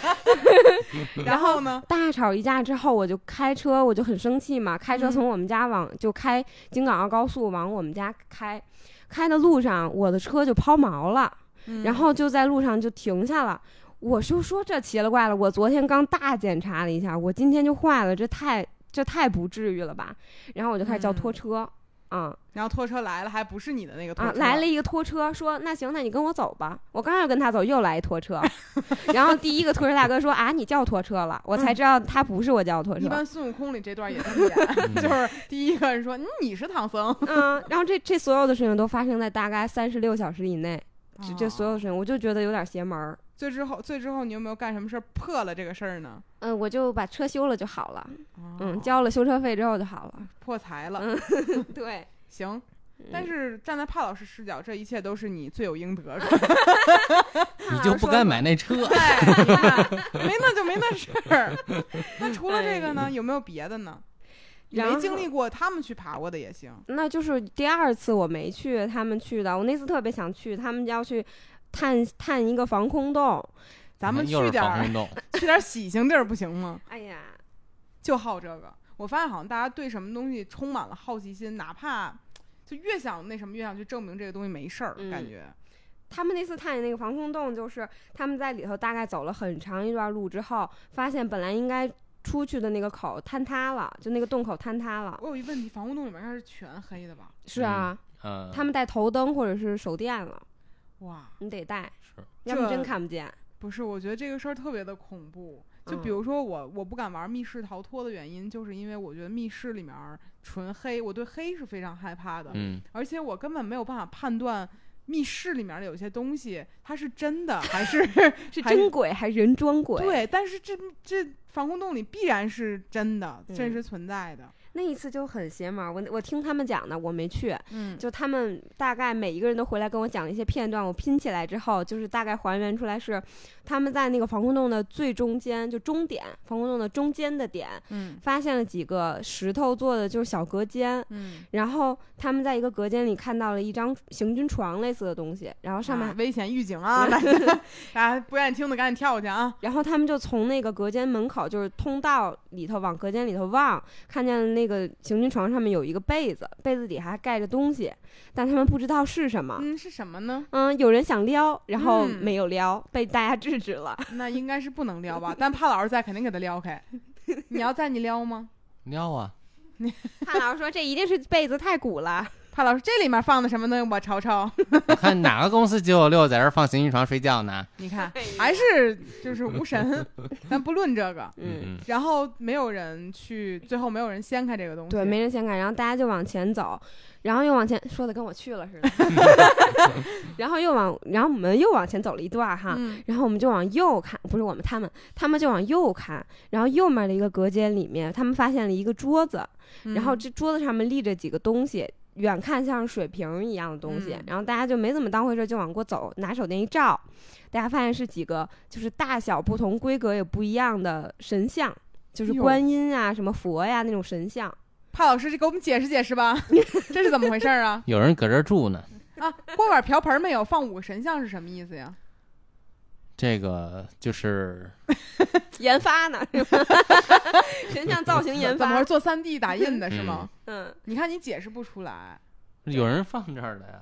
然后呢？大吵一架之后，我就开车，我就很生气嘛，开车嗯从我们家往就开京港澳高速往我们家开，开的路上我的车就抛锚了。嗯然后就在路上就停下了。我就说这奇了怪了，我昨天刚大检查了一下，我今天就坏了，这太这太不至于了吧？然后我就开始叫拖车，啊然后拖车来了，还不是你的那个拖车，啊来了一个拖车，说那行，那你跟我走吧。我刚要跟他走，又来一拖车，然后第一个拖车大哥说啊你叫拖车了，我才知道他不是我叫拖车。一般孙悟空里这段也这么演，就是第一个人说嗯你是唐僧，嗯，然后这这所有的事情都发生在大概三十六小时以内，这这所有哦事情我就觉得有点邪门儿。最之后最之后你有没有干什么事儿破了这个事儿呢？嗯，我就把车修了就好了。嗯，哦交了修车费之后就好了。破财了，嗯，对。行。但嗯是站在帕老师视角，这一切都是你罪有应得的。你就不该买那车。哎，你看没那就没那事儿。那除了这个呢，哎有没有别的呢？没经历过，他们去爬过的也行。那就是第二次我没去，他们去的。我那次特别想去，他们要去探探一个防空洞。咱们去点儿防空洞，去点儿喜庆地儿不行吗？哎呀，就好这个。我发现好像大家对什么东西充满了好奇心，哪怕就越想那什么，越想去证明这个东西没事儿，嗯感觉。他们那次探那个防空洞，就是他们在里头大概走了很长一段路之后，发现本来应该出去的那个口坍塌了，就那个洞口坍塌了。我有一问题，防空洞里面应该是全黑的吧？是啊，嗯，他们带头灯或者是手电了。哇，你得戴，是要不真看不见。不是，我觉得这个事儿特别的恐怖。就比嗯如说我，我不敢玩密室逃脱的原因，就是因为我觉得密室里面纯黑，我对黑是非常害怕的，嗯，而且我根本没有办法判断密室里面的有些东西它是真的还是 是真鬼还是人装鬼？，对，但是这这防空洞里必然是真的，真嗯实存在的。那一次就很邪门儿。我我听他们讲的，我没去。嗯，就他们大概每一个人都回来跟我讲了一些片段，我拼起来之后，就是大概还原出来是他们在那个防空洞的最中间，就终点，防空洞的中间的点，嗯发现了几个石头做的就是小隔间，嗯，然后他们在一个隔间里看到了一张行军床类似的东西，然后上面啊危险预警啊！大家 不愿意听的赶紧跳过去啊！然后他们就从那个隔间门口，就是通道里头往隔间里头望，看见了那个行军床上面有一个被子，被子底下还盖着东西，但他们不知道是什么。嗯，是什么呢？嗯，有人想撩，然后嗯没有撩，被大家制止了。那应该是不能撩吧？但怕老师在，肯定给他撩开。你要在，你撩吗？撩啊，潘老师说：“这一定是被子太鼓了。怕老师这里面放的什么东西？我瞅瞅。我看哪个公司九九六在这儿放行军床睡觉呢？你看还是就是无神，咱不论这个。”嗯，然后没有人去，最后没有人掀开这个东西。对，没人掀开，然后大家就往前走，然后又往前，说的跟我去了似的。然后又往，然后我们又往前走了一段儿哈。嗯然后我们就往右看，不是我们，他们，他们就往右看，然后右面的一个隔间里面，他们发现了一个桌子，然后嗯这桌子上面立着几个东西，远看像水瓶一样的东西，嗯然后大家就没怎么当回事，就往过走，拿手电一照，大家发现是几个就是大小不同、规格也不一样的神像，就是观音啊、什么佛呀、那种神像。怕老师给我们解释解释吧，这是怎么回事儿啊？有人搁这儿住呢，啊，锅碗瓢盆没有，放五个神像是什么意思呀？这个就是 研发呢，是吧？神像造型研发怎么是，做三 D 打印的是吗？嗯，你看你解释不出来，有人放这儿的呀，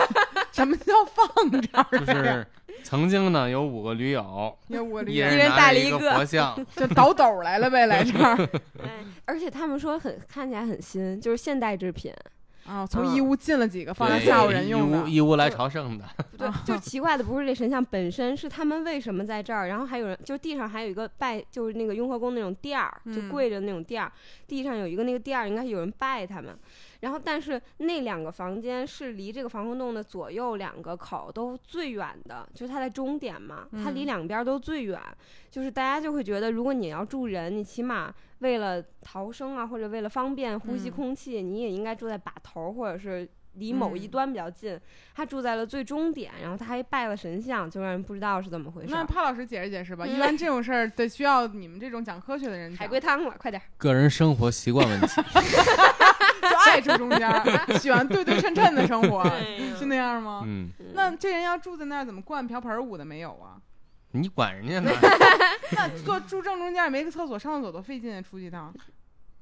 什么叫放这儿？就是曾经呢有五个驴友，有我理一解，人人拿着一个带了一个佛像，就倒斗来了呗，来这儿哎，而且他们说很看起来很新，就是现代制品。啊，从义乌进了几个放在对吓唬人义用的。乌义乌来朝圣的，对，就奇怪的不是这神像本身，是他们为什么在这儿。然后还有人，就地上还有一个拜，就是那个雍和宫那种垫儿，就嗯跪着那种垫儿，地上有一个那个垫儿，应该是有人拜他们。然后，但是那两个房间是离这个防空洞的左右两个口都最远的，就是它在终点嘛，它离嗯两边儿都最远。就是大家就会觉得，如果你要住人，你起码为了逃生啊，或者为了方便呼吸嗯空气，你也应该住在把头儿或者是离某一嗯端比较近。他住在了最终点，然后他还拜了神像，就让人不知道是怎么回事。那帕老师解释解释吧，嗯 一般这种事儿得需要你们这种讲科学的人讲海龟汤了，快点！个人生活习惯问题，就爱住中间儿，喜欢对对称称的生活，是那样吗？嗯，那这人要住在那儿，怎么灌瓢盆舞的没有啊？你管人家呢？那坐住正中间也没个厕所，上厕所多费劲啊，出去一趟。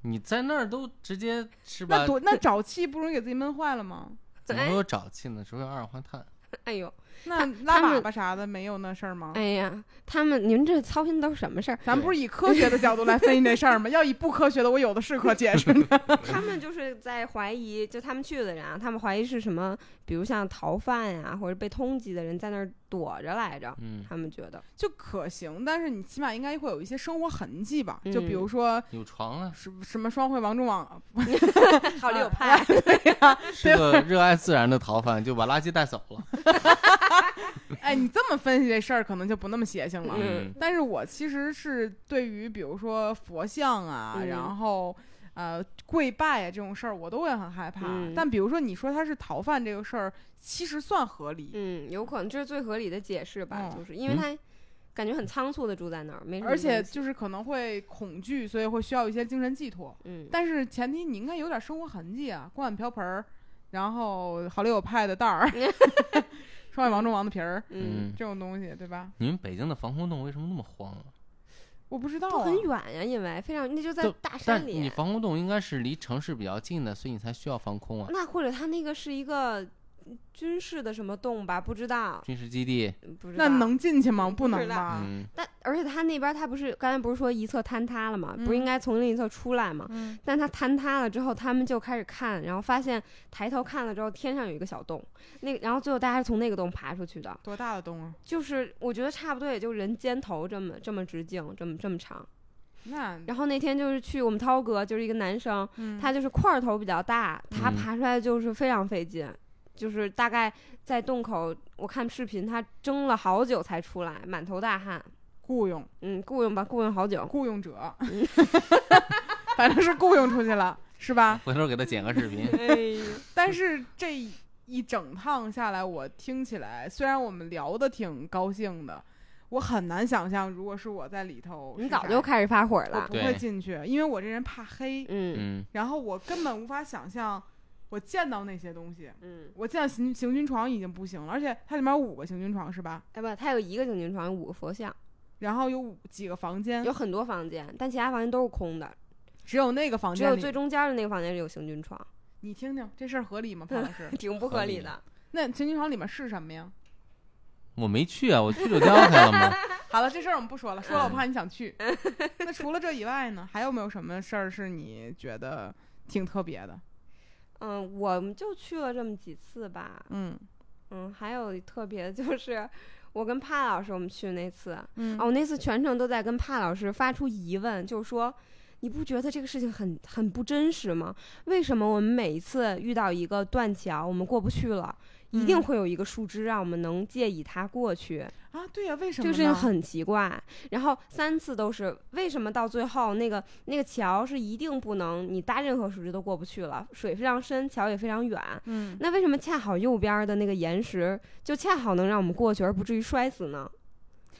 你在那儿都直接是吧？那多那沼气不容易给自己闷坏了吗？怎么会有沼气呢？只会有二氧化碳。哎呦，那拉粑粑啥的没有那事儿吗？哎呀，他们您这操心都是什么事儿？咱不是以科学的角度来分析这事儿吗？要以不科学的，我有的是可解释的。他们就是在怀疑，就他们去的人啊，他们怀疑是什么，比如像逃犯呀、或者被通缉的人在那儿躲着来着。嗯，他们觉得，就可行，但是你起码应该会有一些生活痕迹吧？就比嗯如说有床啊，什什么双汇王中网，好利有派，是个热爱自然的逃犯，就把垃圾带走了。哎，你这么分析这事儿，可能就不那么邪性了。嗯但是我其实是对于比如说佛像啊，嗯然后呃跪拜啊这种事儿，我都会很害怕。嗯但比如说你说他是逃犯这个事儿，其实算合理，嗯，有可能这是最合理的解释吧，嗯就是因为他感觉很仓促的住在那儿，没而且就是可能会恐惧，所以会需要一些精神寄托。嗯，但是前提你应该有点生活痕迹啊，锅碗瓢盆儿，然后好丽友派的袋儿，双汇王中王的皮儿，嗯，这种东西，对吧？你们北京的防空洞为什么那么荒啊？我不知道、啊，很远呀，因为非常那就在大山里，你防空洞应该是离城市比较近的，所以你才需要防空啊。那或者它那个是一个军事的什么洞吧？不知道，军事基地，不知道。那能进去吗？不能吧？嗯，但而且他那边他不是刚才不是说一侧坍塌了吗？不是应嗯该从另一侧出来吗？嗯，但他坍塌了之后，他们就开始看，然后发现抬头看了之后，天上有一个小洞，那然后最后大家是从那个洞爬出去的，多大的洞啊？就是我觉得差不多也就人肩头这么这么直径，这么这么长。那然后那天就是去我们涛哥，就是一个男生，嗯他就是块头比较大，他嗯爬出来就是非常费劲，就是大概在洞口，我看视频他蒸了好久才出来，满头大汗。雇佣嗯，雇佣吧，雇佣好久。雇佣者，反正是雇佣出去了，是吧？回头给他剪个视频。哎，但是这一整趟下来，我听起来虽然我们聊的挺高兴的，我很难想象，如果是我在里头，你早就开始发火我了。不会进去，因为我这人怕黑，嗯嗯，然后我根本无法想象我见到那些东西。嗯，我见到行行军床已经不行了，而且它里面有五个行军床是吧？哎不，它有一个行军床，有五个佛像，然后有五几个房间有，很多房间，但其他房间都是空的，只有那个房间里只有最中间的那个房间里有行军床，你听听这事儿合理吗，潘老师？挺不合理的。那行军床里面是什么呀？我没去啊，我去就掉开了吗？好了，这事儿我们不说了，说了我嗯 怕你想去。那除了这以外呢，还有没有什么事儿是你觉得挺特别的？嗯，我们就去了这么几次吧。嗯嗯，还有特别的就是我跟帕老师我们去那次，嗯哦，我那次全程都在跟帕老师发出疑问，就是说，你不觉得这个事情很很不真实吗？为什么我们每一次遇到一个断桥，我们过不去了，一定嗯会有一个树枝让我们能借以它过去？啊，对呀、为什么这？个事情很奇怪。然后三次都是为什么到最后那个那个桥是一定不能你搭任何树枝都过不去了，水非常深，桥也非常远。嗯，那为什么恰好右边的那个岩石就恰好能让我们过去，而不至于摔死呢？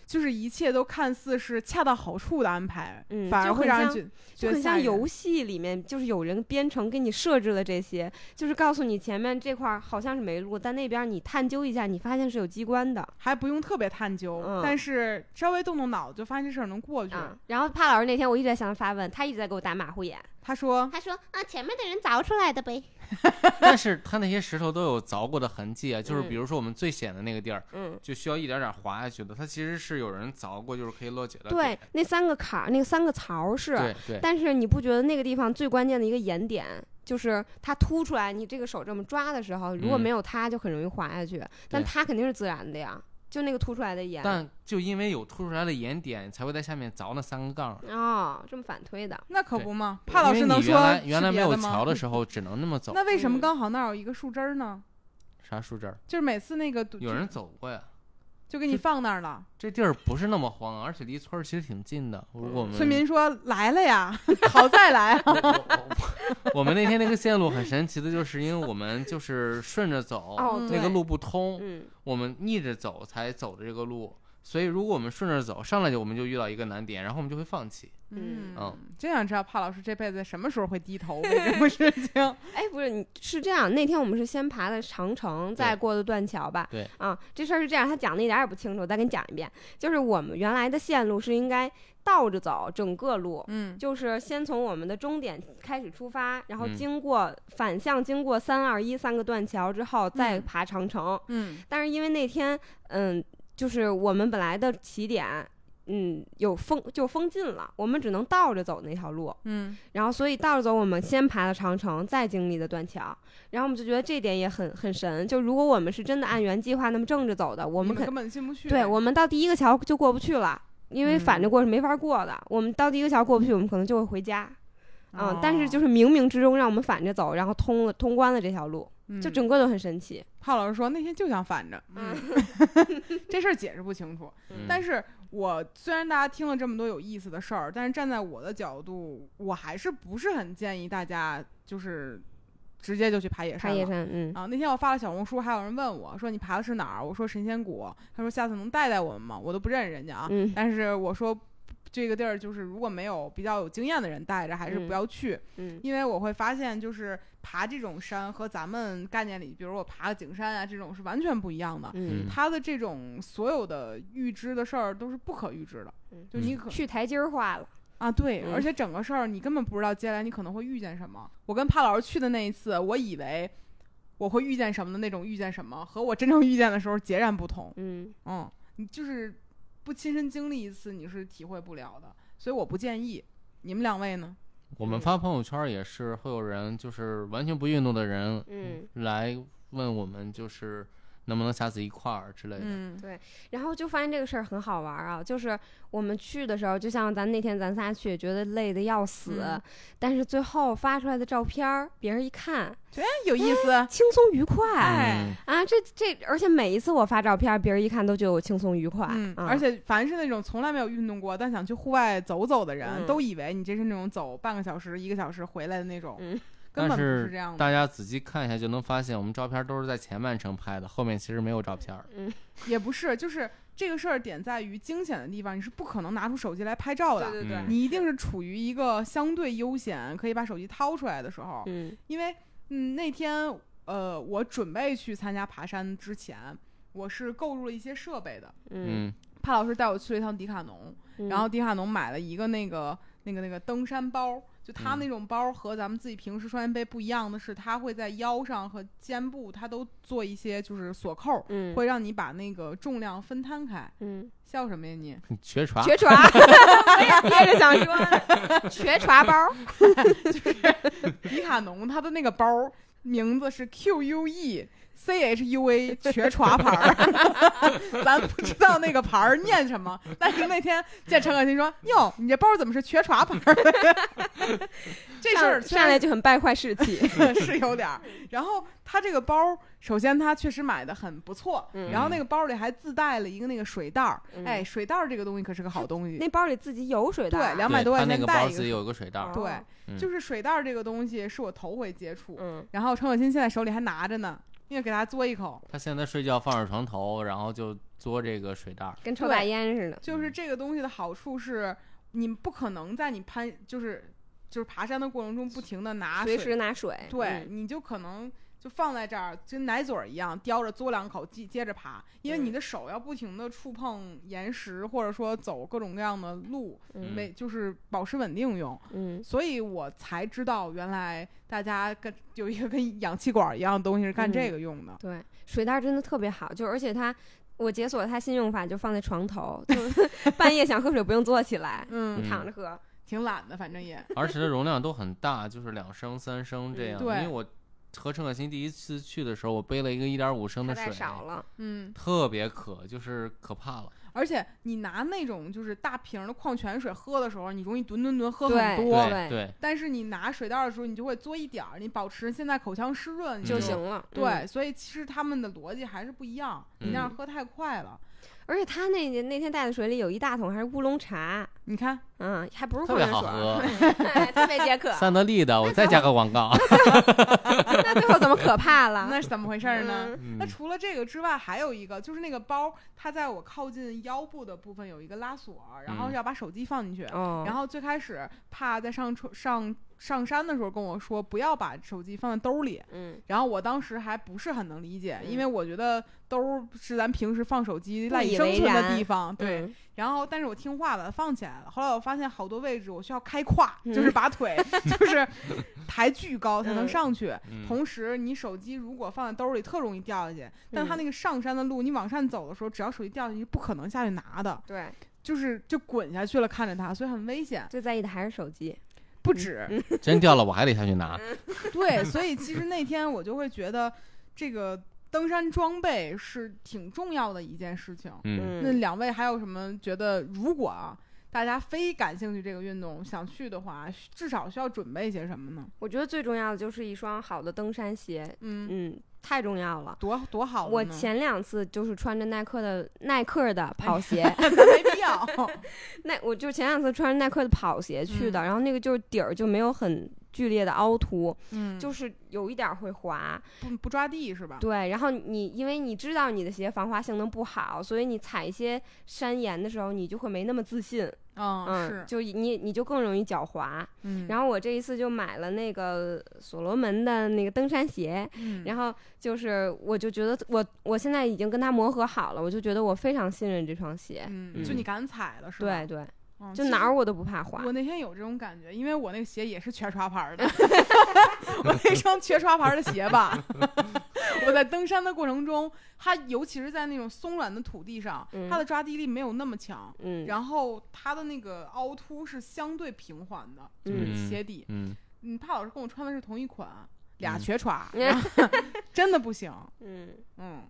就是一切都看似是恰到好处的安排，嗯反而会让人觉得很像游戏里面，就是有人编程给你设置了这些，就是告诉你前面这块儿好像是没路，但那边你探究一下，你发现是有机关的。还不用特别探究，嗯但是稍微动动脑子就发现这事儿能过去。啊，然后帕老师那天我一直在向他发问，他一直在给我打马虎眼。他说他说啊，前面的人凿出来的呗。但是他那些石头都有凿过的痕迹啊，就是嗯比如说我们最险的那个地儿，嗯，就需要一点点滑下去的，它其实是有人凿过，就是可以落解的。对，那三个坎儿，那个三个槽儿是，对对，但是你不觉得那个地方最关键的一个岩点？就是它凸出来，你这个手这么抓的时候，如果嗯没有它，就很容易滑下去。但它肯定是自然的呀，就那个凸出来的岩。但就因为有凸出来的岩点，才会在下面凿那三个杠儿。哦，这么反推的。那可不嘛，怕老师能说原来原来没有桥的 时候，只能那么走。那为什么嗯刚好那儿有一个树枝儿呢？啥树枝儿？就是每次那个有人走过呀。就给你放那儿了。这地儿不是那么荒，而且离村儿其实挺近的。如果我们村民说 来了呀，好再来啊。我我我们那天那个线路很神奇的，就是因为我们就是顺着走，哦，那个路不通，嗯，我们逆着走才走的这个路。所以如果我们顺着走，上来就我们就遇到一个难点，然后我们就会放弃。嗯嗯真想知道帕老师这辈子什么时候会低头 为这种事情。哎，不是，你是这样，那天我们是先爬的长城，再过的断桥吧？对。啊，这事儿是这样，他讲的一点儿也不清楚，我再给你讲一遍。就是我们原来的线路是应该倒着走，整个路。嗯就是先从我们的终点开始出发，然后嗯经过、反向经过三二一三个断桥之后，再嗯爬长城。嗯但是因为那天，嗯，就是我们本来的起点，嗯，有封就封禁了，我们只能倒着走那条路。嗯然后所以倒着走，我们先爬了长城，再经历的断桥。然后我们就觉得这点也很很神。就如果我们是真的按原计划那么正着走的，我们根本进不去。对我们到第一个桥就过不去了，因为反着嗯过是没法过的。我们到第一个桥过不去，我们可能就会回家。嗯，但是就哦是冥冥之中让我们反着走，然后通了通关了这条路，就嗯整个都很神奇。帕老师说那天就想反着，嗯 这事儿解释不清楚。嗯但是我虽然大家听了这么多有意思的事儿，但是站在我的角度，我还是不是很建议大家就是直接就去爬野山了。爬野山，嗯啊，那天我发了小红书，还有人问我说你爬的是哪儿？我说神仙谷。他说下次能带带我们吗？我都不认识人家啊。嗯但是我说这个地儿就是如果没有比较有经验的人带着，还是嗯不要去，嗯因为我会发现就是爬这种山和咱们概念里，比如我爬个景山啊这种是完全不一样的。嗯它的这种所有的预知的事儿都是不可预知的，嗯就你可去台阶儿化了。啊，对，嗯而且整个事儿你根本不知道接下来你可能会遇见什么。我跟帕老师去的那一次，我以为我会遇见什么的那种遇见什么，和我真正遇见的时候截然不同。嗯嗯，你就是不亲身经历一次，你是体会不了的。所以我不建议。你们两位呢？我们发朋友圈也是会有人，就是完全不运动的人嗯，来问我们，就是能不能下次一块儿之类的。嗯，对然后就发现这个事儿很好玩儿啊，就是我们去的时候，就像咱那天咱仨去，觉得累得要死，嗯但是最后发出来的照片儿，别人一看觉得，有意思。轻松愉快。哎嗯，啊，这这，而且每一次我发照片儿，别人一看都觉得我轻松愉快。嗯，啊而且凡是那种从来没有运动过但想去户外走走的人，嗯都以为你这是那种走半个小时、一个小时回来的那种，嗯根本不但是这样的。大家仔细看一下就能发现，我们照片都是在前半程拍的，后面其实没有照片儿。也不是，就是这个事儿点在于惊险的地方，你是不可能拿出手机来拍照的。对对对，嗯你一定是处于一个相对悠闲，可以把手机掏出来的时候。嗯因为，嗯，那天呃，我准备去参加爬山之前，我是购入了一些设备的。嗯，嗯，帕老师带我去了一趟迪卡侬，嗯然后迪卡侬买了一个那个那个那个登山包，就它嗯那种包和咱们自己平时双肩背不一样的是，它会在腰上和肩部它都做一些就是锁扣，嗯会让你把那个重量分摊开。嗯，笑什么呀你？瘸爪。瘸爪，我也憋着想说呢，瘸爪包。迪卡侬它的那个包名字是 Q U E C H U A 瘸爪牌儿，咱不知道那个牌儿念什么，但是那天见陈可辛说：“哟，你这包怎么是瘸爪牌儿？” 这事儿上上来就很败坏士气。是有点儿。然后他这个包，首先他确实买的很不错，嗯然后那个包里还自带了一个那个水袋儿。嗯哎，水袋儿这个东西可是个好东西。那包里自己有水袋儿，对两百多块钱带一个包自己有一个水袋儿。对，嗯就是水袋儿这个东西是我头回接触，嗯，然后陈可辛现在手里还拿着呢，因为给他嘬一口。他现在睡觉放着床头，然后就嘬这个水袋儿。跟抽大烟似的。就是这个东西的好处是，你不可能在你攀就是就是爬山的过程中不停的拿随水时拿水，对，嗯你就可能就放在这儿，就跟奶嘴儿一样，叼着嘬两口，接接着爬，因为你嗯的手要不停的触碰岩石，或者说走各种各样的路，嗯没就是保持稳定用。嗯所以我才知道，原来大家跟有一个跟氧气管一样的东西是干嗯这个用的。对，水袋真的特别好，就而且它。我解锁它新用法，就放在床头，就 半夜想喝水不用坐起来，嗯，嗯躺着喝。挺懒的，反正也。而且它容量都很大，就是两升、三升这嗯样。对因为我和陈可辛第一次去的时候，我背了一个一点五升的水，太少了，嗯，特别渴，就是可怕了。而且你拿那种就是大瓶的矿泉水喝的时候，你容易吨吨吨喝很多。对对，但是你拿水袋的时候，你就会嘬一点儿，你保持现在口腔湿润就嗯行了。对，嗯，所以其实他们的逻辑还是不一样。你那样嗯喝太快了，而且他那那天带的水里有一大桶还是乌龙茶，你看，嗯，还不是特别好矿泉水喝。儿，特别解渴。三得利的，我再加个广告。那最后怎么可怕了？那是怎么回事儿呢？嗯那除了这个之外，还有一个就是那个包，它在我靠近腰部的部分有一个拉锁，然后嗯要把手机放进去。哦，然后最开始怕在上车上上山的时候跟我说不要把手机放在兜里，嗯，然后我当时还不是很能理解，嗯因为我觉得兜儿是咱平时放手机赖以生存的地方，对。嗯然后，但是我听话把它放起来了。后来我发现好多位置我需要开胯，嗯就是把腿就 是抬巨高才能嗯上去。嗯同时，你手机如果放在兜里，特容易掉下去。但它嗯那个上山的路，你往上走的时候，只要手机掉下去，不可能下去拿的，对，就是就滚下去了，看着它，所以很危险。最在意的还是手机。不止，真掉了，我还得下去拿。对，所以其实那天我就会觉得，这个登山装备是挺重要的一件事情。嗯，那两位还有什么觉得，如果啊大家非感兴趣这个运动想去的话，至少需要准备些什么呢？我觉得最重要的就是一双好的登山鞋，嗯，嗯，太重要了。多多好了，我前两次就是穿着耐克的耐克的跑鞋，咱没必要。那我就前两次穿着耐克的跑鞋去的，然后那个就是底儿就没有很剧烈的凹凸，嗯，就是有一点儿会滑。不不抓地是吧？对，然后你因为你知道你的鞋防滑性能不好，所以你踩一些山岩的时候，你就会没那么自信。嗯，嗯，是，就你你就更容易脚滑。嗯，然后我这一次就买了那个所罗门的那个登山鞋，嗯，然后就是我就觉得我我现在已经跟它磨合好了，我就觉得我非常信任这双鞋。嗯，就嗯你敢踩了是吧？对对，嗯，就哪儿我都不怕滑。我那天有这种感觉，因为我那个鞋也是全刷牌儿的，我那双全刷牌儿的鞋吧，我在在登山的过程中，它尤其是在那种松软的土地上，嗯它的抓地力没有那么强，嗯，然后它的那个凹凸是相对平缓的，就是嗯鞋底。嗯，嗯，怕老师跟我穿的是同一款，俩嗯瘸歘，真的不行。嗯嗯，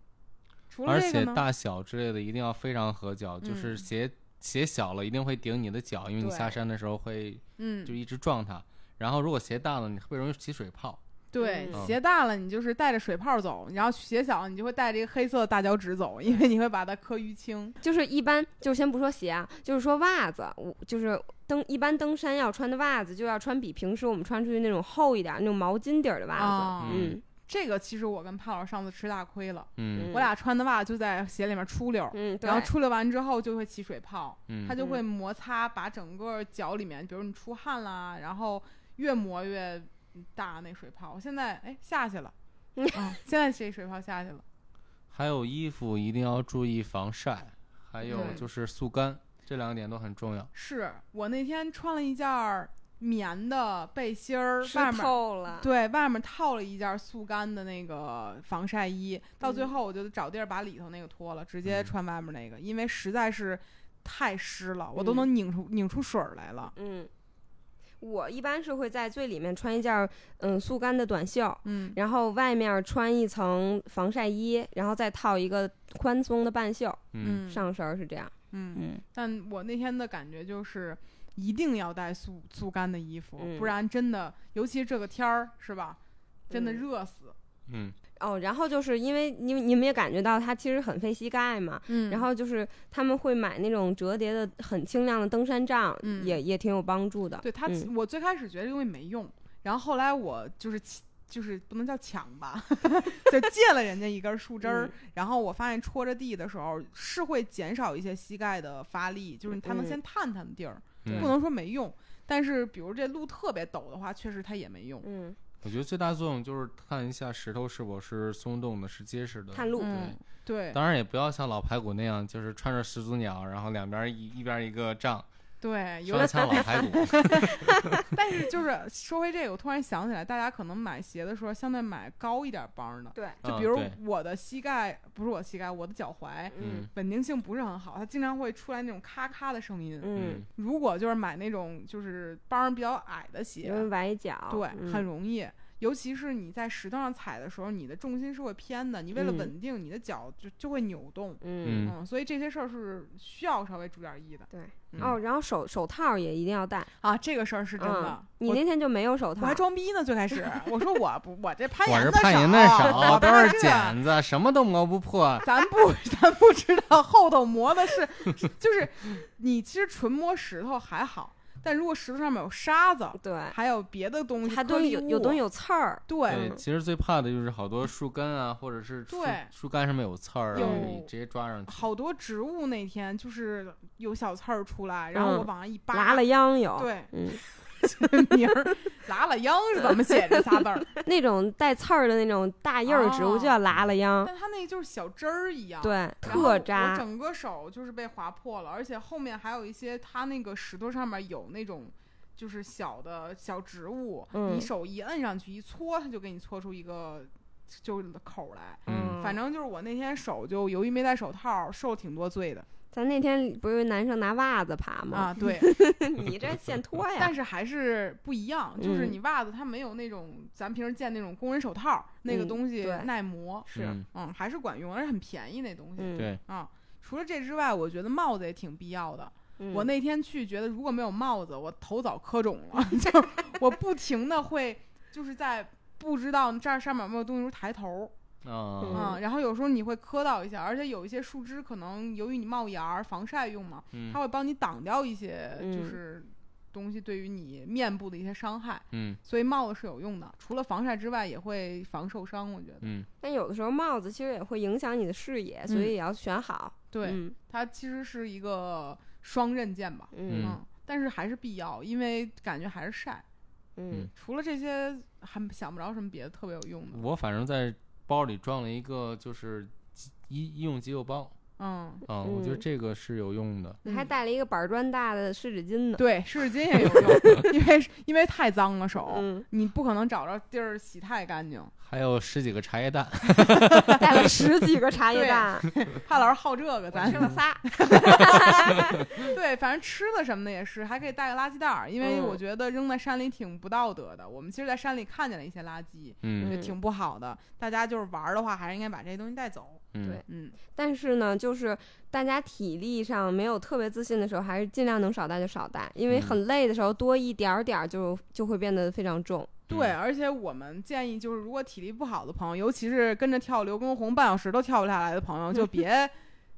除了而且大小之类的一定要非常合脚，就是嗯鞋鞋小了一定会顶你的脚，因为你下山的时候会嗯就，一直撞它。然后如果鞋大了，你特别容易起水泡。对，嗯鞋大了你就是带着水泡走，然后鞋小了你就会带着一个黑色的大脚趾走，因为你会把它磕淤青。就是一般，就先不说鞋啊，就是说袜子，我就是登一般登山要穿的袜子，就要穿比平时我们穿出去那种厚一点儿、那种毛巾底儿的袜子。啊嗯这个其实我跟胖老师上次吃大亏了，嗯我俩穿的袜就在鞋里面出溜。嗯，然后出溜完之后就会起水泡，嗯它就会摩擦，把整个脚里面，比如你出汗啦，然后越磨越大那水泡。我现在哎下去了，嗯，现在这水泡下去了。还有衣服一定要注意防晒，还有就是速干，这两点都很重要。是我那天穿了一件儿棉的背心儿，外面透了。对外面套了一件速干的那个防晒衣，到最嗯后我就找地儿把里头那个脱了，直接嗯穿外面那个，因为实在是太湿了，我都嗯能拧出拧出水儿来了。嗯，我一般是会在最里面穿一件儿嗯速干的短袖，嗯，然后外面穿一层防晒衣，然后再套一个宽松的半袖，嗯，嗯上身儿是这样。嗯，嗯但我那天的感觉就是。一定要带速速干的衣服，嗯。不然真的，尤其是这个天儿，是吧？真的嗯。热死。嗯，哦，然后就是因为你你们也感觉到它其实很费膝盖嘛，嗯。然后就是他们会买那种折叠的很轻量的登山杖，嗯。也也挺有帮助的。对它，嗯。我最开始觉得这东西没用，然后后来我就是起就是不能叫抢吧，就借了人家一根树枝儿，嗯。然后我发现戳着地的时候是会减少一些膝盖的发力，就是它能嗯。先探探地儿，嗯不能说没用。但是比如这路特别陡的话，确实它也没用。嗯，我觉得最大作用就是看一下石头是否是松动的，是结实的。探路。嗯，对当然也不要像老排骨那样，就是穿着始祖鸟，然后两边一一边一个杖，对，有有点像老排骨。但是就是说回这个，我突然想起来，大家可能买鞋的时候，相对买高一点帮的。对，就比如我的膝盖，不是我膝盖，我的脚踝嗯稳定性不是很好，它经常会出来那种咔咔的声音。嗯，如果就是买那种就是帮儿比较矮的鞋，容易崴脚。对，嗯很容易。尤其是你在石头上踩的时候，你的重心是会偏的，你为了嗯稳定，你的脚就就会扭动。嗯嗯嗯，所以这些事儿是需要稍微注点意的对。嗯哦，然后手手套也一定要戴。啊。这个事儿是真的嗯，，你那天就没有手套我还。装逼呢，最开始 我说我不，我这攀我岩的是攀岩的少，少，我都是茧子，什么都磨不破。咱不，咱不知道后头磨的是，就是你其实纯摸石头还好，但如果石头上面有沙子，对，还有别的东西，它都有有东西西，有刺儿。对，嗯其实最怕的就是好多树根啊，或者是树对树干上面有刺儿，然后你直接抓上去。好多植物那天就是有小刺儿出来，然后我嗯往上一扒，拉了秧有。对，嗯，名儿拉了秧是怎么写这仨字儿？那种带刺儿的那种大叶儿植物叫拉了秧。但它那就是小枝儿一样，对，特扎。整个手就是被划破了，而且后面还有一些，它那个石头上面有那种就是小的小植物，嗯你手一摁上去一搓，它就给你搓出一个就是口来。嗯反正就是我那天手就由于没戴手套，受挺多罪的咱那天不是有男生拿袜子爬吗？啊。对，你这现脱呀 但？是还是不一样，就是嗯你袜子它没有那种咱平时见那种工人手套那个嗯东西耐磨，是嗯嗯，还是管用，而且很便宜那东西。嗯，对，啊，除了这之外，我觉得帽子也挺必要的。嗯我那天去，觉得如果没有帽子，我头早磕肿了。就我不停的会，就是在不知道这儿上面有没有东西时候抬头，啊，嗯，然后有时候你会磕到一下，而且有一些树枝可能由于你冒芽儿防晒用嘛，嗯。它会帮你挡掉一些就嗯是东西对于你面部的一些伤害，嗯。所以帽子是有用的。除了防晒之外，也会防受伤，我觉得。嗯，但有的时候帽子其实也会影响你的视野，所以也要选好。对，嗯。它其实是一个双刃剑吧，嗯。嗯，但是还是必要，因为感觉还是晒。嗯。除了这些，还想不着什么别的特别有用的。我反正在包里装了一个就是医医用急救包，嗯，啊，我觉得嗯这个是有用的。你还带了一个板砖大的湿纸巾呢。对，湿纸巾也有用，因为因为太脏了手，嗯，你不可能找着地儿洗太干净。还有十几个茶叶蛋，带了十几个茶叶蛋，怕老师好这个，咱吃了仨。对，反正吃的什么的也是，还可以带个垃圾袋儿，因为嗯我觉得扔在山里挺不道德的。我们其实，在山里看见了一些垃圾，嗯就挺不好的。大家就是玩儿的话，还是应该把这些东西带走。嗯对，嗯，但是呢，就是大家体力上没有特别自信的时候，还是尽量能少带就少带，因为嗯很累的时候多一点儿点儿就就会变得非常重。对，嗯而且我们建议就是，如果体力不好的朋友，尤其是跟着跳刘畊宏半小时都跳不下来的朋友，就 别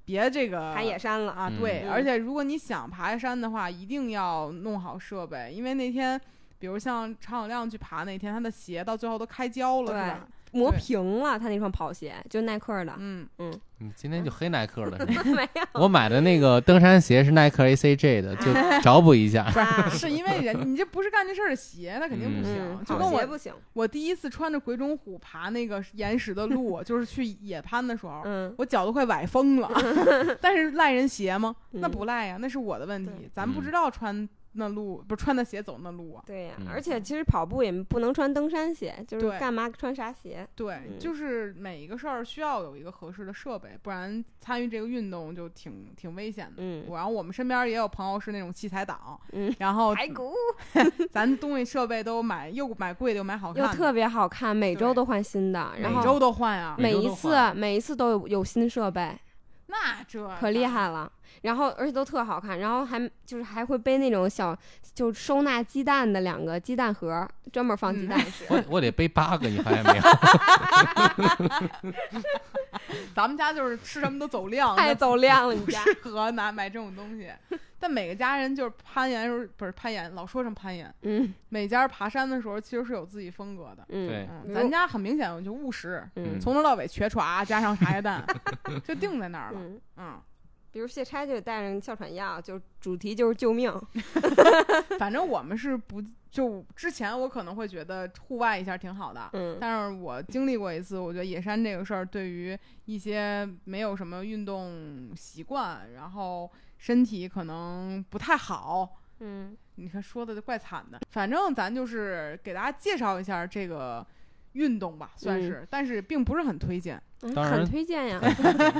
别这个爬野山了，啊，嗯对，嗯而且如果你想爬山的话，一定要弄好设备，因为那天，比如像常有亮去爬那天，他的鞋到最后都开胶了，是吧？磨平了他那双跑鞋，就耐克的。嗯，你今天就黑耐克了 是吗？没有，我买的那个登山鞋是耐克 ACJ 的，就 找补一下。啊 是因为人你这不是干这事儿的鞋，那肯定不行。嗯，就跟我鞋不行。我第一次穿着鬼冢虎爬那个岩石的路，就是去野攀的时候，嗯，我脚都快崴疯了。但是赖人鞋吗？那嗯不赖呀，那是我的问题。咱不知道穿那路，不是穿的鞋走那路啊。对呀、嗯。而且其实跑步也不能穿登山鞋，就是干嘛穿啥鞋？对，嗯。就是每一个事儿需要有一个合适的设备，不然参与这个运动就挺挺危险的。嗯。然后我们身边也有朋友是那种器材党，嗯，然后排骨。咱东西设备都买，又买贵的又买好看的，又特别好看，每周都换新的，然后每周都换啊，每一次每一次都有有新设备，那这可厉害了。然后而且都特好看，然后还就是还会背那种小就收纳鸡蛋的两个鸡蛋盒，专门放鸡蛋。我 我得背八个，你发现没有？咱们家就是吃什么都走量，太走量了，你家适合拿买这种东西。但每个家人就是攀岩的时候，不是攀岩，老说成攀岩。嗯每家爬山的时候，其实是有自己风格的。嗯，对嗯，咱家很明显就务实，嗯从头到尾瘸歘加上茶叶蛋，就定在那儿了。嗯，嗯，比如谢差就得带上哮喘药，就主题就是救命。反正我们是不就之前我可能会觉得户外一下挺好的，嗯但是我经历过一次，我觉得野山这个事儿对于一些没有什么运动习惯，然后身体可能不太好，嗯你看说的就怪惨的。反正咱就是给大家介绍一下这个运动吧，算是，但是并不是很推荐。嗯当然很推荐呀。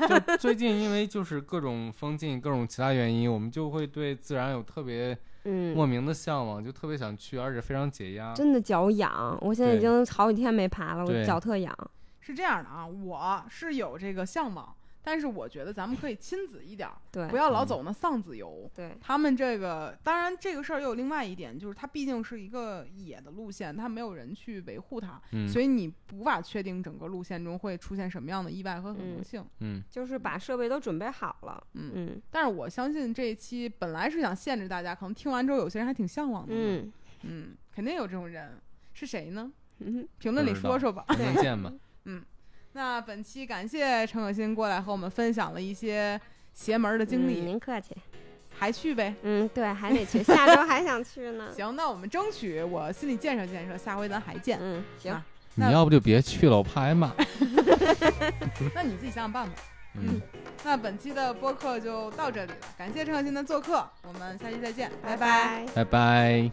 就 最近因为就是各种封禁、各种其他原因，我们就会对自然有特别嗯，莫名的向往，就特别想去，而且非常解压。真的脚痒，我现在已经好几天没爬了，我脚特痒。是这样的啊，我是有这个向往，但是我觉得咱们可以亲子一点儿，对，不要老嗯走那丧子游。对，他们这个，当然这个事儿又有另外一点，就是它毕竟是一个野的路线，它没有人去维护它，嗯所以你无法确定整个路线中会出现什么样的意外和可能性。嗯，就是把设备都准备好了。嗯，嗯但是我相信这一期本来是想限制大家，可能听完之后有些人还挺向往的。嗯嗯，肯定有这种人，是谁呢？嗯，评论里说说吧。能不能见吧。那本期感谢陈可辛过来和我们分享了一些邪门的经嗯历，您客气。还去呗。嗯，对，还得去，下周还想去呢。行，那我们争取我心理建设建设，下回咱还见。嗯，行啊，你要不就别去了，我怕挨骂。那你自己想想办法。嗯，那本期的播客就到这里了，感谢陈可辛的做客，我们下期再见，拜拜。拜拜。